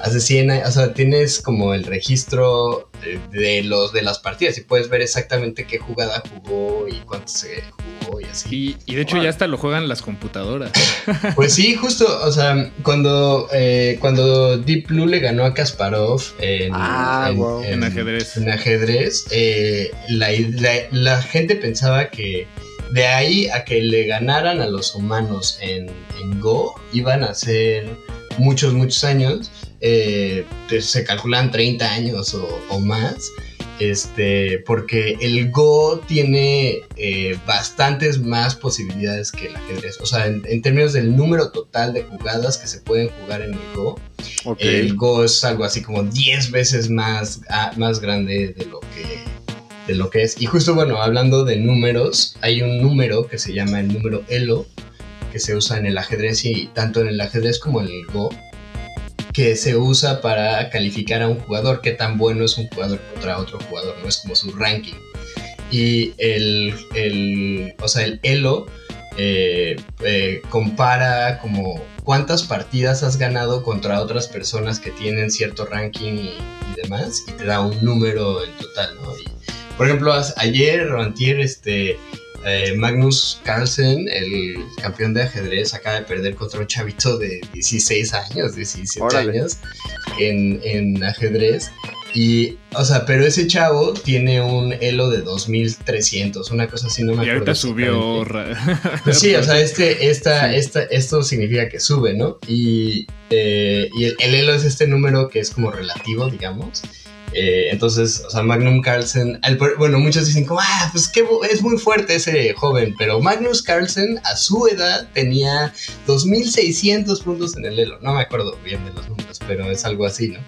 hace 100 años, o sea, tienes como el registro de, los de las partidas y puedes ver exactamente qué jugada jugó y cuánto se jugó y así. Y, de hecho ya hasta lo juegan las computadoras. Pues sí, justo, o sea, cuando, eh, cuando Deep Blue le ganó a Kasparov en, ah, ajedrez, en ajedrez eh, la, gente pensaba que de ahí a que le ganaran a los humanos en, en Go iban a ser muchos, muchos años eh, se calculan 30 años o, más. Este, porque el Go tiene eh, bastantes más posibilidades que el ajedrez. O sea, en, términos del número total de jugadas que se pueden jugar en el Go, el Go es algo así como 10 veces más, ah, más grande de lo que de lo que es. Y justo bueno, hablando de números, hay un número que se llama el número ELO, que se usa en el ajedrez y tanto en el ajedrez como en el Go que se usa para calificar a un jugador, qué tan bueno es un jugador contra otro jugador, no es como su ranking. Y el, el o sea, el Elo eh, eh, compara como cuántas partidas has ganado contra otras personas que tienen cierto ranking y, demás, y te da un número en total, ¿no? por ejemplo, ayer o antier, este, eh, Magnus Carlsen, el campeón de ajedrez, acaba de perder contra un chavito de 16 años, 17 años en, ajedrez. Y, o sea, pero ese chavo tiene un elo de 2300, una cosa así, no me acuerdo. Y ahorita subió. Pues sí, o sea, este, esta, esta, esto significa que sube, ¿no? Y, eh, y el, el, elo es este número que es como relativo, digamos. Eh, entonces, o sea, Magnum Carlsen, bueno, muchos dicen como, ah, pues que es muy fuerte ese joven, pero Magnus Carlsen a su edad tenía 2.600 puntos en el Elo. No me acuerdo bien de los números, pero es algo así, ¿no?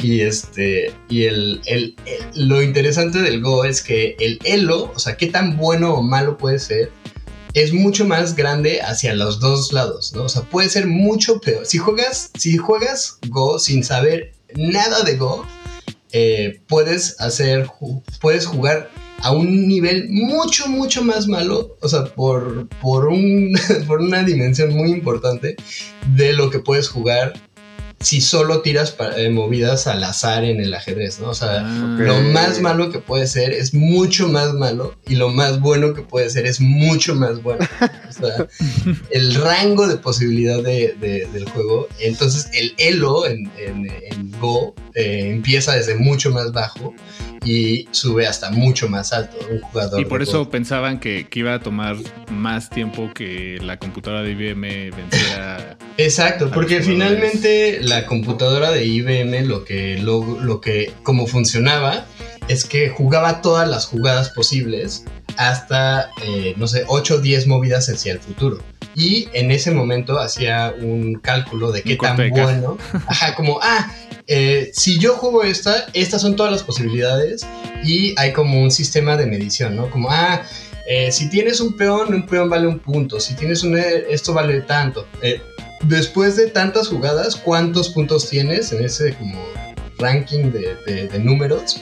Y este, y el, el, lo interesante del Go es que el Elo, o sea, qué tan bueno o malo puede ser, es mucho más grande hacia los dos lados, ¿no? O sea, puede ser mucho peor. Si juegas, si juegas Go sin saber nada de Go, eh, puedes hacer, puedes jugar a un nivel mucho, mucho más malo, o sea, por, por, un, por una dimensión muy importante de lo que puedes jugar si solo tiras eh, movidas al azar en el ajedrez, ¿no? O sea, ah, lo más malo que puede ser es mucho más malo y lo más bueno que puede ser es mucho más bueno. o sea, el rango de posibilidad del juego. Entonces, el elo en, Go eh, empieza desde mucho más bajo y sube hasta mucho más alto un jugador. Y por eso pensaban que, iba a tomar más tiempo que la computadora de IBM venciera. Exacto, porque finalmente la computadora de IBM lo que, lo, lo que, como funcionaba, es que jugaba todas las jugadas posibles hasta, eh, no sé, 8 o 10 movidas hacia el futuro. Y en ese momento hacía un cálculo de qué tan bueno. Ajá, como, ah, eh, si yo juego esta, estas son todas las posibilidades y hay como un sistema de medición, ¿no? Como, ah, eh, si tienes un peón, un peón vale un punto, si tienes un, esto vale tanto. Después de tantas jugadas, ¿cuántos puntos tienes en ese como ranking de, de números?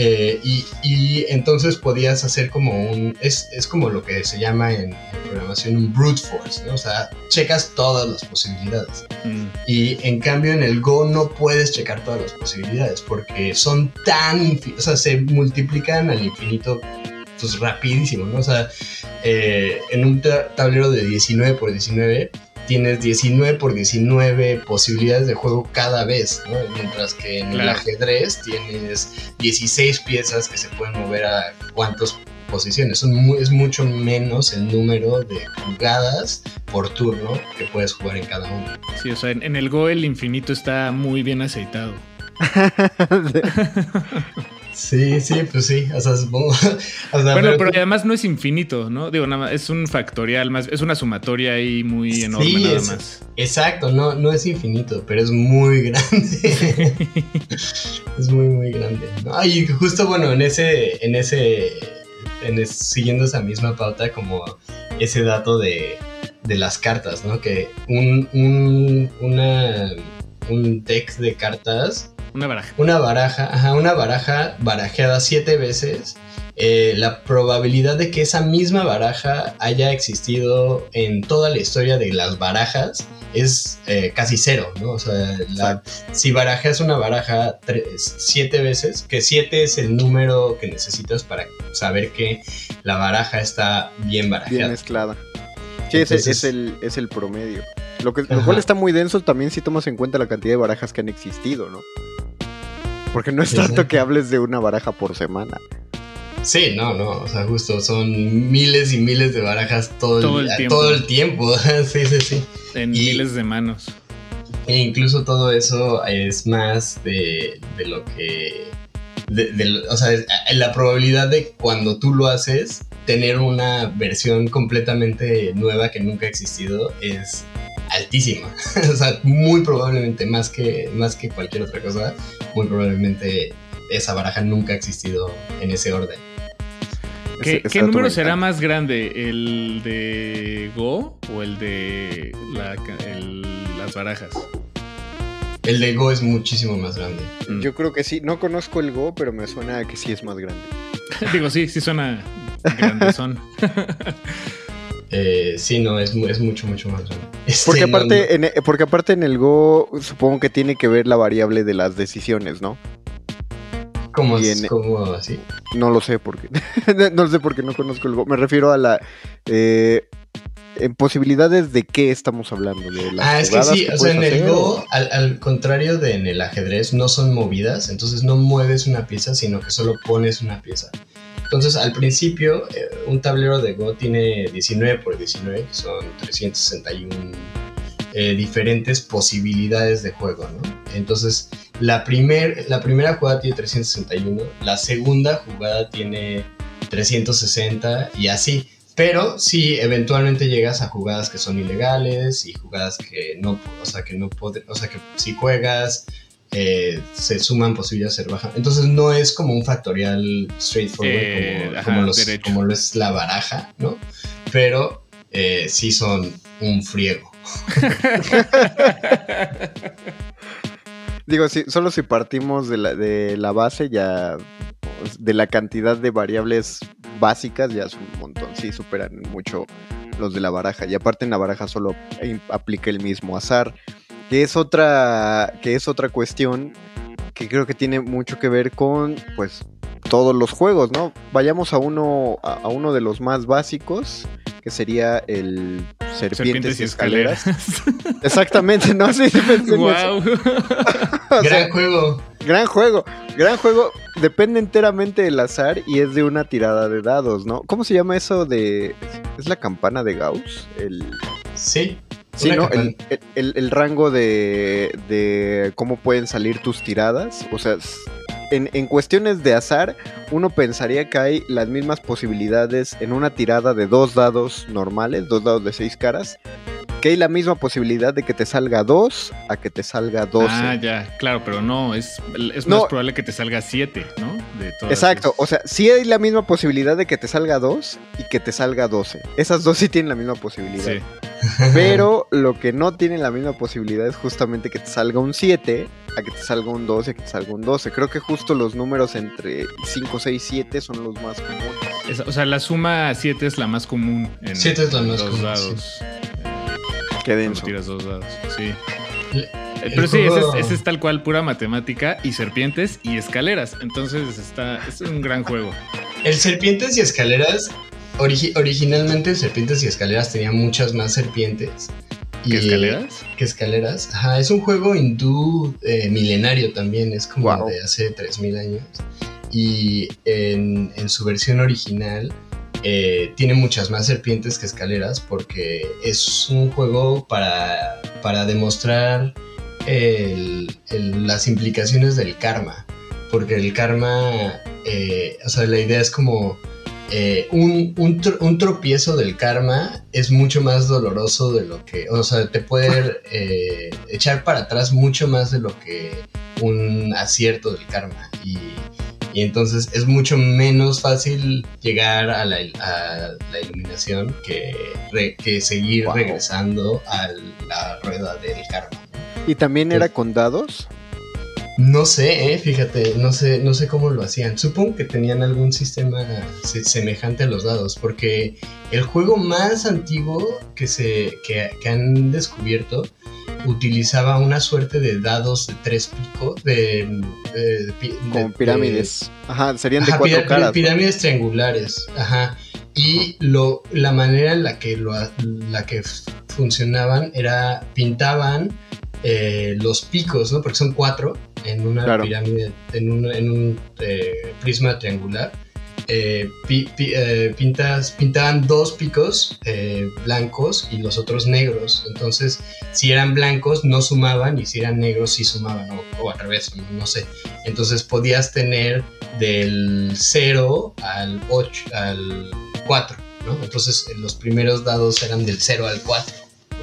Eh, y, entonces podías hacer como un, es, es como lo que se llama en, programación un brute force, ¿no? O sea, checas todas las posibilidades. Mm. Y en cambio en el Go no puedes checar todas las posibilidades porque son tan, o sea, se multiplican al infinito pues rapidísimo, ¿no? O sea, eh, en un tablero de 19 por 19 tienes 19 por 19 posibilidades de juego cada vez, ¿no? mientras que en el ajedrez tienes 16 piezas que se pueden mover a cuántas posiciones. es mucho menos el número de jugadas por turno que puedes jugar en cada uno. Sí, o sea, en, en el Go el infinito está muy bien aceitado. Sí, sí, pues sí, o sea, supongo. bueno, pero además no es infinito, ¿no? Digo, nada más, es un factorial más, es una sumatoria ahí muy enorme nada más. Exacto, no, no es infinito, pero es muy grande. es muy, muy grande. y justo bueno, en ese, en ese, en siguiendo esa misma pauta, como ese dato de de las cartas, ¿no? Que un, un, una, un deck de cartas Una baraja. una baraja, ajá, una baraja barajeada siete veces, eh, la probabilidad de que esa misma baraja haya existido en toda la historia de las barajas es eh, casi cero, ¿no? O sea, la- si barajas una baraja tres- siete veces, que siete es el número que necesitas para saber que la baraja está bien Bien barajeada. mezclada. Sí, ese Entonces- es, el, es el promedio. Lo, que, lo cual está muy denso también si tomas en cuenta la cantidad de barajas que han existido, ¿no? Porque no es tanto que hables de una baraja por semana. Sí, no, no, o sea, justo son miles y miles de barajas todo, Todo el, el tiempo. todo el tiempo. sí, sí, sí. En Y- miles de manos. E incluso todo eso es más de, de lo que. de- de- o sea, es- la probabilidad de cuando tú lo haces, tener una versión completamente nueva que nunca ha existido es altísima. o sea, muy probablemente, más que, más que cualquier otra cosa, muy probablemente esa baraja nunca ha existido en ese orden. ¿Qué, número me será más grande? ¿El de Go o el de la- el- las barajas? El de Go es muchísimo más grande. Mm. Yo creo que sí. No conozco el Go, pero me suena a que sí es más grande. Digo, sí, sí suena grandezón. Eh, sí, no, es, mu- es mucho, mucho más. Porque Este, no, aparte, no. En, e- porque aparte en el Go supongo que tiene que ver la variable de las decisiones, ¿no? ¿Cómo, en- cómo así? No lo sé porque no lo sé porque no conozco el Go. Me refiero a la eh, en posibilidades de qué estamos hablando de las Ah, es que sí, o sea, en el Go, o- al, al contrario de en el ajedrez, no son movidas, entonces no mueves una pieza, sino que solo pones una pieza. Entonces, al principio, eh, un tablero de Go tiene 19 por 19, que son 361 eh, diferentes posibilidades de juego, ¿no? Entonces, la, primer, la primera jugada tiene 361, la segunda jugada tiene 360 y así. Pero si eventualmente llegas a jugadas que son ilegales y jugadas que no, o sea, que no pod- o sea, que si juegas eh, se suman posibilidades de ser baja. Entonces no es como un factorial straightforward Eh, como, ajá, como los- derecho. como lo es la baraja, ¿no? Pero eh, sí son un friego. Digo, si, solo si partimos de la, de la base ya pues, de la cantidad de variables básicas ya es un montón, sí superan mucho los de la baraja y aparte en la baraja solo aplica el mismo azar, que es otra que es otra cuestión que creo que tiene mucho que ver con pues todos los juegos, ¿no? Vayamos a uno a, a uno de los más básicos que sería el serpientes, Serpientes y escaleras. escaleras. Exactamente, no sí, sí pensé en eso. wow. Sea, Gran juego. Gran juego, gran juego. Depende enteramente del azar y es de una tirada de dados, ¿no? ¿Cómo se llama eso de... ¿Es la campana de Gauss? El... Sí. Sí, ¿no? El, el- rango de, de cómo pueden salir tus tiradas. O sea, en, en cuestiones de azar, uno pensaría que hay las mismas posibilidades en una tirada de dos dados normales, dos dados de seis caras, que hay la misma posibilidad de que te salga dos a que te salga 12. Ah, ya, claro, pero no, es, es No. más probable que te salga 7, ¿no? De todas Exacto, esas. o sea, sí hay la misma posibilidad de que te salga 2 y que te salga 12. Esas dos sí tienen la misma posibilidad. Sí. Pero lo que no tiene la misma posibilidad es justamente que te salga un 7, a que te salga un 12, a que te salga un 12. Creo que justo los números entre 5, 6, 7 son los más comunes. Es- o sea, la suma 7 es la más común en Siete es la más los común, dados. Qué Cuando denso. tiras dos dados, sí. El- el Pero sí, ese es, ese es tal cual pura matemática y serpientes y escaleras. Entonces está, es un gran juego. El Serpientes y Escaleras, origi- originalmente Serpientes y Escaleras tenía muchas más serpientes. ¿Qué Y- escaleras? que escaleras. Ajá, es un juego hindú eh, milenario también, es como Wow. de hace 3000 años. Y en, en su versión original eh, tiene muchas más serpientes que escaleras porque es un juego para, para demostrar el- el- las implicaciones del karma. Porque el karma, eh, o sea, la idea es como eh, un, un tro- un tropiezo del karma es mucho más doloroso de lo que, o sea, te puede eh, echar para atrás mucho más de lo que un acierto del karma. Y, y entonces es mucho menos fácil llegar a la, a la iluminación que, re- que seguir Wow. regresando a la rueda del karma. ¿Y también era con dados? No sé, eh, fíjate, no sé, no sé cómo lo hacían. Supongo que tenían algún sistema se- semejante a los dados, porque el juego más antiguo que se que, que han descubierto utilizaba una suerte de dados de tres picos, de, pirámides. Ajá, serían de Ajá, cuatro caras. ¿no? Pirámides triangulares, ajá. Y lo, la manera en la que, lo, la que funcionaban era pintaban eh, los picos, ¿no? Porque son cuatro en una Claro. pirámide, en un, en un eh, prisma triangular. Eh, eh, pintaban dos picos eh, blancos y los otros negros. Entonces, si eran blancos, no sumaban y si eran negros, sí sumaban, o, al revés, no, sé. Entonces, podías tener del 0 al 8, al 4, ¿no? Entonces, los primeros dados eran del 0 al 4.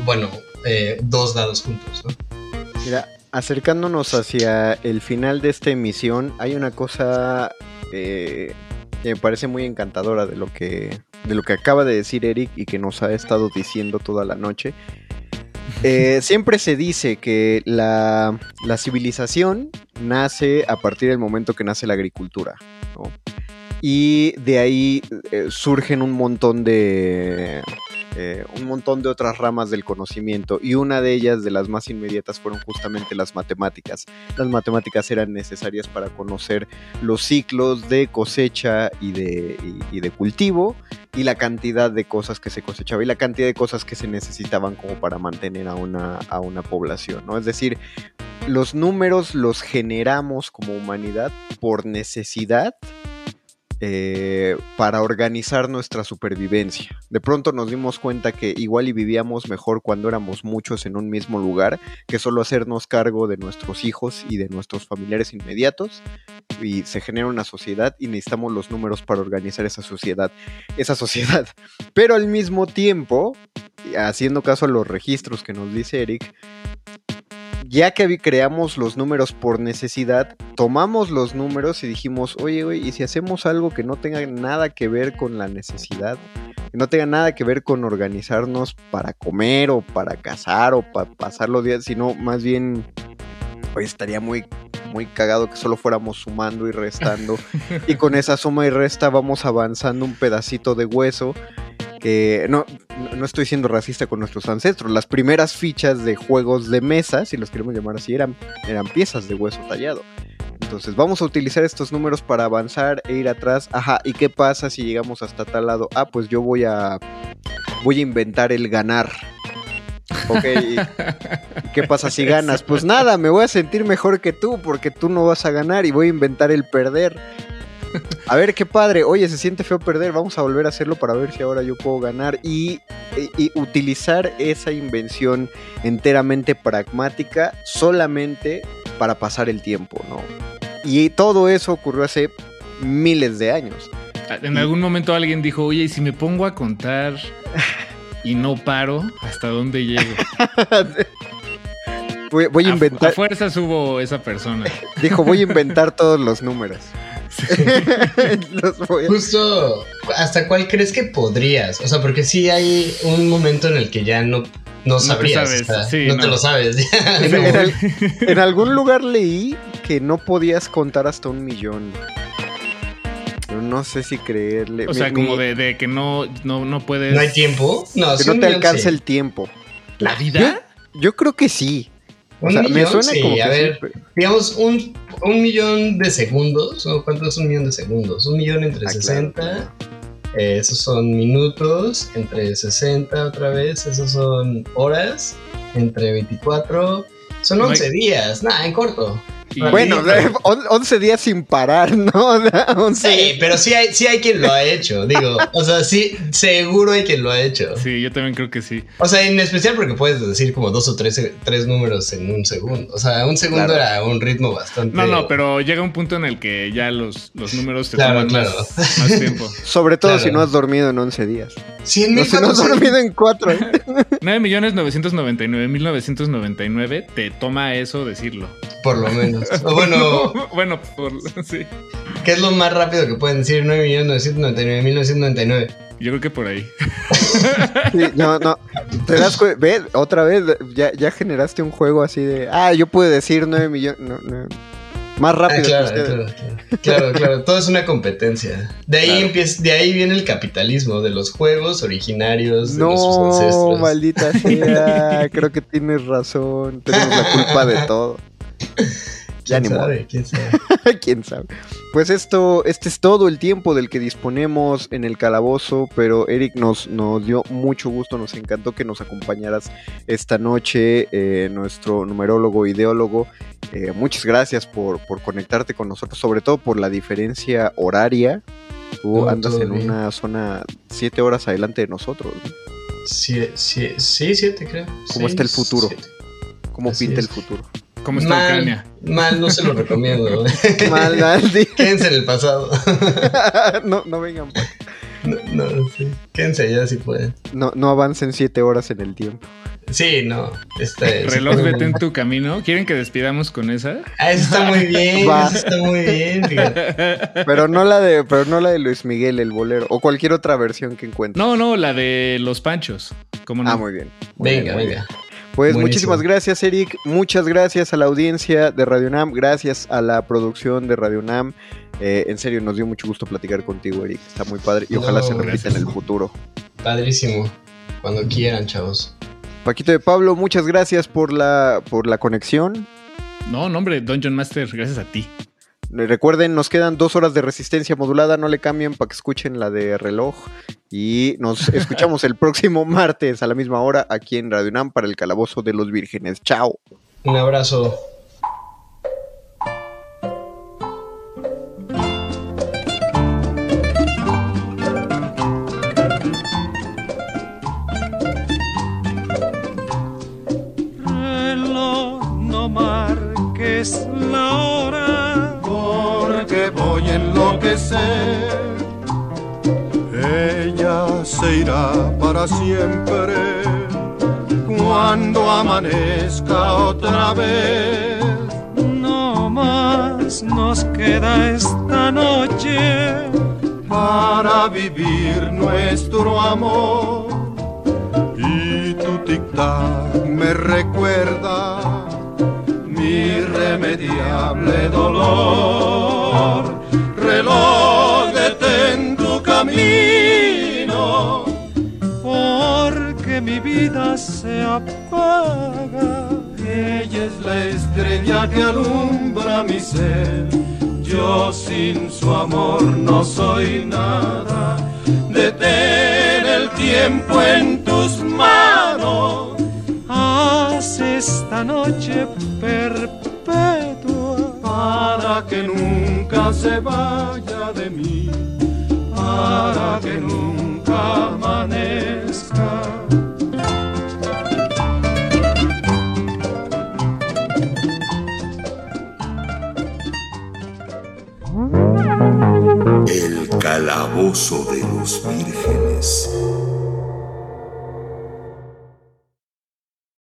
Bueno, eh, dos dados juntos, ¿no? Mira, acercándonos hacia el final de esta emisión, hay una cosa eh, me parece muy encantadora de lo que de lo que acaba de decir Eric y que nos ha estado diciendo toda la noche. Eh, siempre se dice que la, la civilización nace a partir del momento que nace la agricultura. ¿no? Y de ahí eh, surgen un montón de. Eh, un montón de otras ramas del conocimiento. Y una de ellas, de las más inmediatas, fueron justamente las matemáticas. Las matemáticas eran necesarias para conocer los ciclos de cosecha y de, y- de cultivo. Y la cantidad de cosas que se cosechaba y la cantidad de cosas que se necesitaban como para mantener a una, a una población, ¿no? Es decir, los números los generamos como humanidad por necesidad eh, para organizar nuestra supervivencia. De pronto nos dimos cuenta que igual y vivíamos mejor cuando éramos muchos en un mismo lugar que solo hacernos cargo de nuestros hijos y de nuestros familiares inmediatos y se genera una sociedad y necesitamos los números para organizar esa sociedad, esa sociedad. Pero al mismo tiempo, haciendo caso a los registros que nos dice Eric, ya que creamos los números por necesidad, tomamos los números y dijimos, oye, güey, ¿y si hacemos algo que no tenga nada que ver con la necesidad? Que no tenga nada que ver con organizarnos para comer o para cazar o para pasar los días, sino más bien, oye, estaría muy, muy cagado que solo fuéramos sumando y restando. y con esa suma y resta vamos avanzando un pedacito de hueso que no, no- estoy siendo racista con nuestros ancestros. Las primeras fichas de juegos de mesa, si los queremos llamar así, eran, eran piezas de hueso tallado. Entonces vamos a utilizar estos números para avanzar e ir atrás. Ajá, ¿y qué pasa si llegamos hasta tal lado? Ah, pues yo voy a voy a inventar el ganar. Ok, ¿y ¿qué pasa si ganas? Pues nada, me voy a sentir mejor que tú porque tú no vas a ganar y voy a inventar el perder. A ver, qué padre. Oye, se siente feo perder. Vamos a volver a hacerlo para ver si ahora yo puedo ganar. Y, y- y utilizar esa invención enteramente pragmática solamente para pasar el tiempo, ¿no? Y todo eso ocurrió hace miles de años. En algún momento alguien dijo, oye, ¿y si me pongo a contar y no paro, ¿hasta dónde llego? Voy, voy a A- A, inventar, fuerzas hubo esa persona. dijo, voy a inventar todos los números. Los voy a- Justo, ¿hasta cuál crees que podrías? O sea, porque sí hay un momento en el que ya no, no te sabrías. sabes, o sea, sí, no, no. te lo sabes. En, en al- en algún lugar leí que no podías contar hasta un millón. Pero no sé si creerle. O sea, como mi- de, de que no, no, no puedes... ¿No hay tiempo? No, que sí, no te alcanza sí. el tiempo. ¿La vida? Yo creo que sí. O Un sea, me millón, suena sí, como que a ver, pero- digamos, un, un millón de segundos. ¿no? ¿Cuánto es un millón de segundos? Un millón entre Ah, claro. 60. eh, esos son minutos. Entre 60 otra vez. Esos son horas. Entre 24. Son No hay- 11 días. Nada, en corto. Y- Bueno, on- 11 días sin parar, ¿no? O sea, 11 Sí, pero sí hay, sí hay quien lo ha hecho. Digo, o sea, sí, seguro hay quien lo ha hecho. Sí, yo también creo que sí. O sea, en especial porque puedes decir como dos o tres, tres números en un segundo. O sea, un segundo Claro. era un ritmo bastante. No, no, pero llega un punto en el que ya los, los números te Claro, toman claro. Más, más tiempo. Sobre todo Claro. si no has dormido en 11 días. 100 No, mil si no has dormido en 4. 9.999.999 te toma eso decirlo. Por lo menos. O bueno, bueno, por, sí. ¿Qué es lo más rápido que pueden decir? 9.999.999. Yo creo que por ahí. Sí, no, no. Te das Ve, otra vez, ya, ya generaste un juego así de. Ah, yo pude decir 9 millones. no, no. Más Ah, rápido claro, que claro, claro, claro, claro. Todo es una competencia. De ahí, Claro. empieza, de ahí viene el capitalismo, de los juegos originarios de nuestros No, ancestros. maldita sea. Creo que tienes razón. Tenemos la culpa de todo. ¿Quién sabe? ¿Quién sabe? ¿Quién sabe? Pues esto, este es todo el tiempo del que disponemos en el calabozo, pero Eric nos, nos dio mucho gusto, nos encantó que nos acompañaras esta noche, eh, nuestro numerólogo, ideólogo. Eh, muchas gracias por, por conectarte con nosotros, sobre todo por la diferencia horaria. Tú No, andas en bien. una zona siete horas adelante de nosotros. ¿no? Sí, sí, sí, siete creo. ¿Cómo está el futuro? siete. ¿Cómo Así pinta es. el futuro? ¿Cómo está Mal, Ucrania? mal, no se lo recomiendo. Mal, mal, Quédense en el pasado. no, no vengan. No, no, sí. Quédense allá si pueden. no, no avancen siete horas en el tiempo. Sí, no. Este, Reloj, vete en tu camino. ¿Quieren que despidamos con esa? Ah, eso está muy bien. Está muy bien. Pero no la de, pero no la de Luis Miguel, el bolero, o cualquier otra versión que encuentres. No, no, la de los panchos. ¿Cómo no? Ah, muy bien. Muy Venga, bien, venga. bien. Pues Buenísimo. muchísimas gracias, Eric. Muchas gracias a la audiencia de Radio Nam. Gracias a la producción de Radio Nam. Eh, en serio, nos dio mucho gusto platicar contigo, Eric. Está muy padre y ojalá No, se repita gracias. en el futuro. Padrísimo. Cuando quieran, chavos. Paquito de Pablo, muchas gracias por la, por la conexión. No, no, hombre, Dungeon Master, gracias a ti. Recuerden, nos quedan dos horas de resistencia modulada. No le cambien para que escuchen la de reloj. Y nos escuchamos el próximo martes a la misma hora aquí en Radio Nam para el Calabozo de los Vírgenes. Chao. Un abrazo. reloj, no marques Ella se irá para siempre cuando amanezca otra vez. No más nos queda esta noche para vivir nuestro amor. Y tu tic-tac me recuerda mi irremediable dolor. Reloj, detén tu camino, porque mi vida se apaga. Ella es la estrella que alumbra mi ser. Yo sin su amor no soy nada. Detén el tiempo en tus manos. Haz esta noche perpetua para que nunca se vaya de mí, para que nunca amanezca. El calabozo de los vírgenes.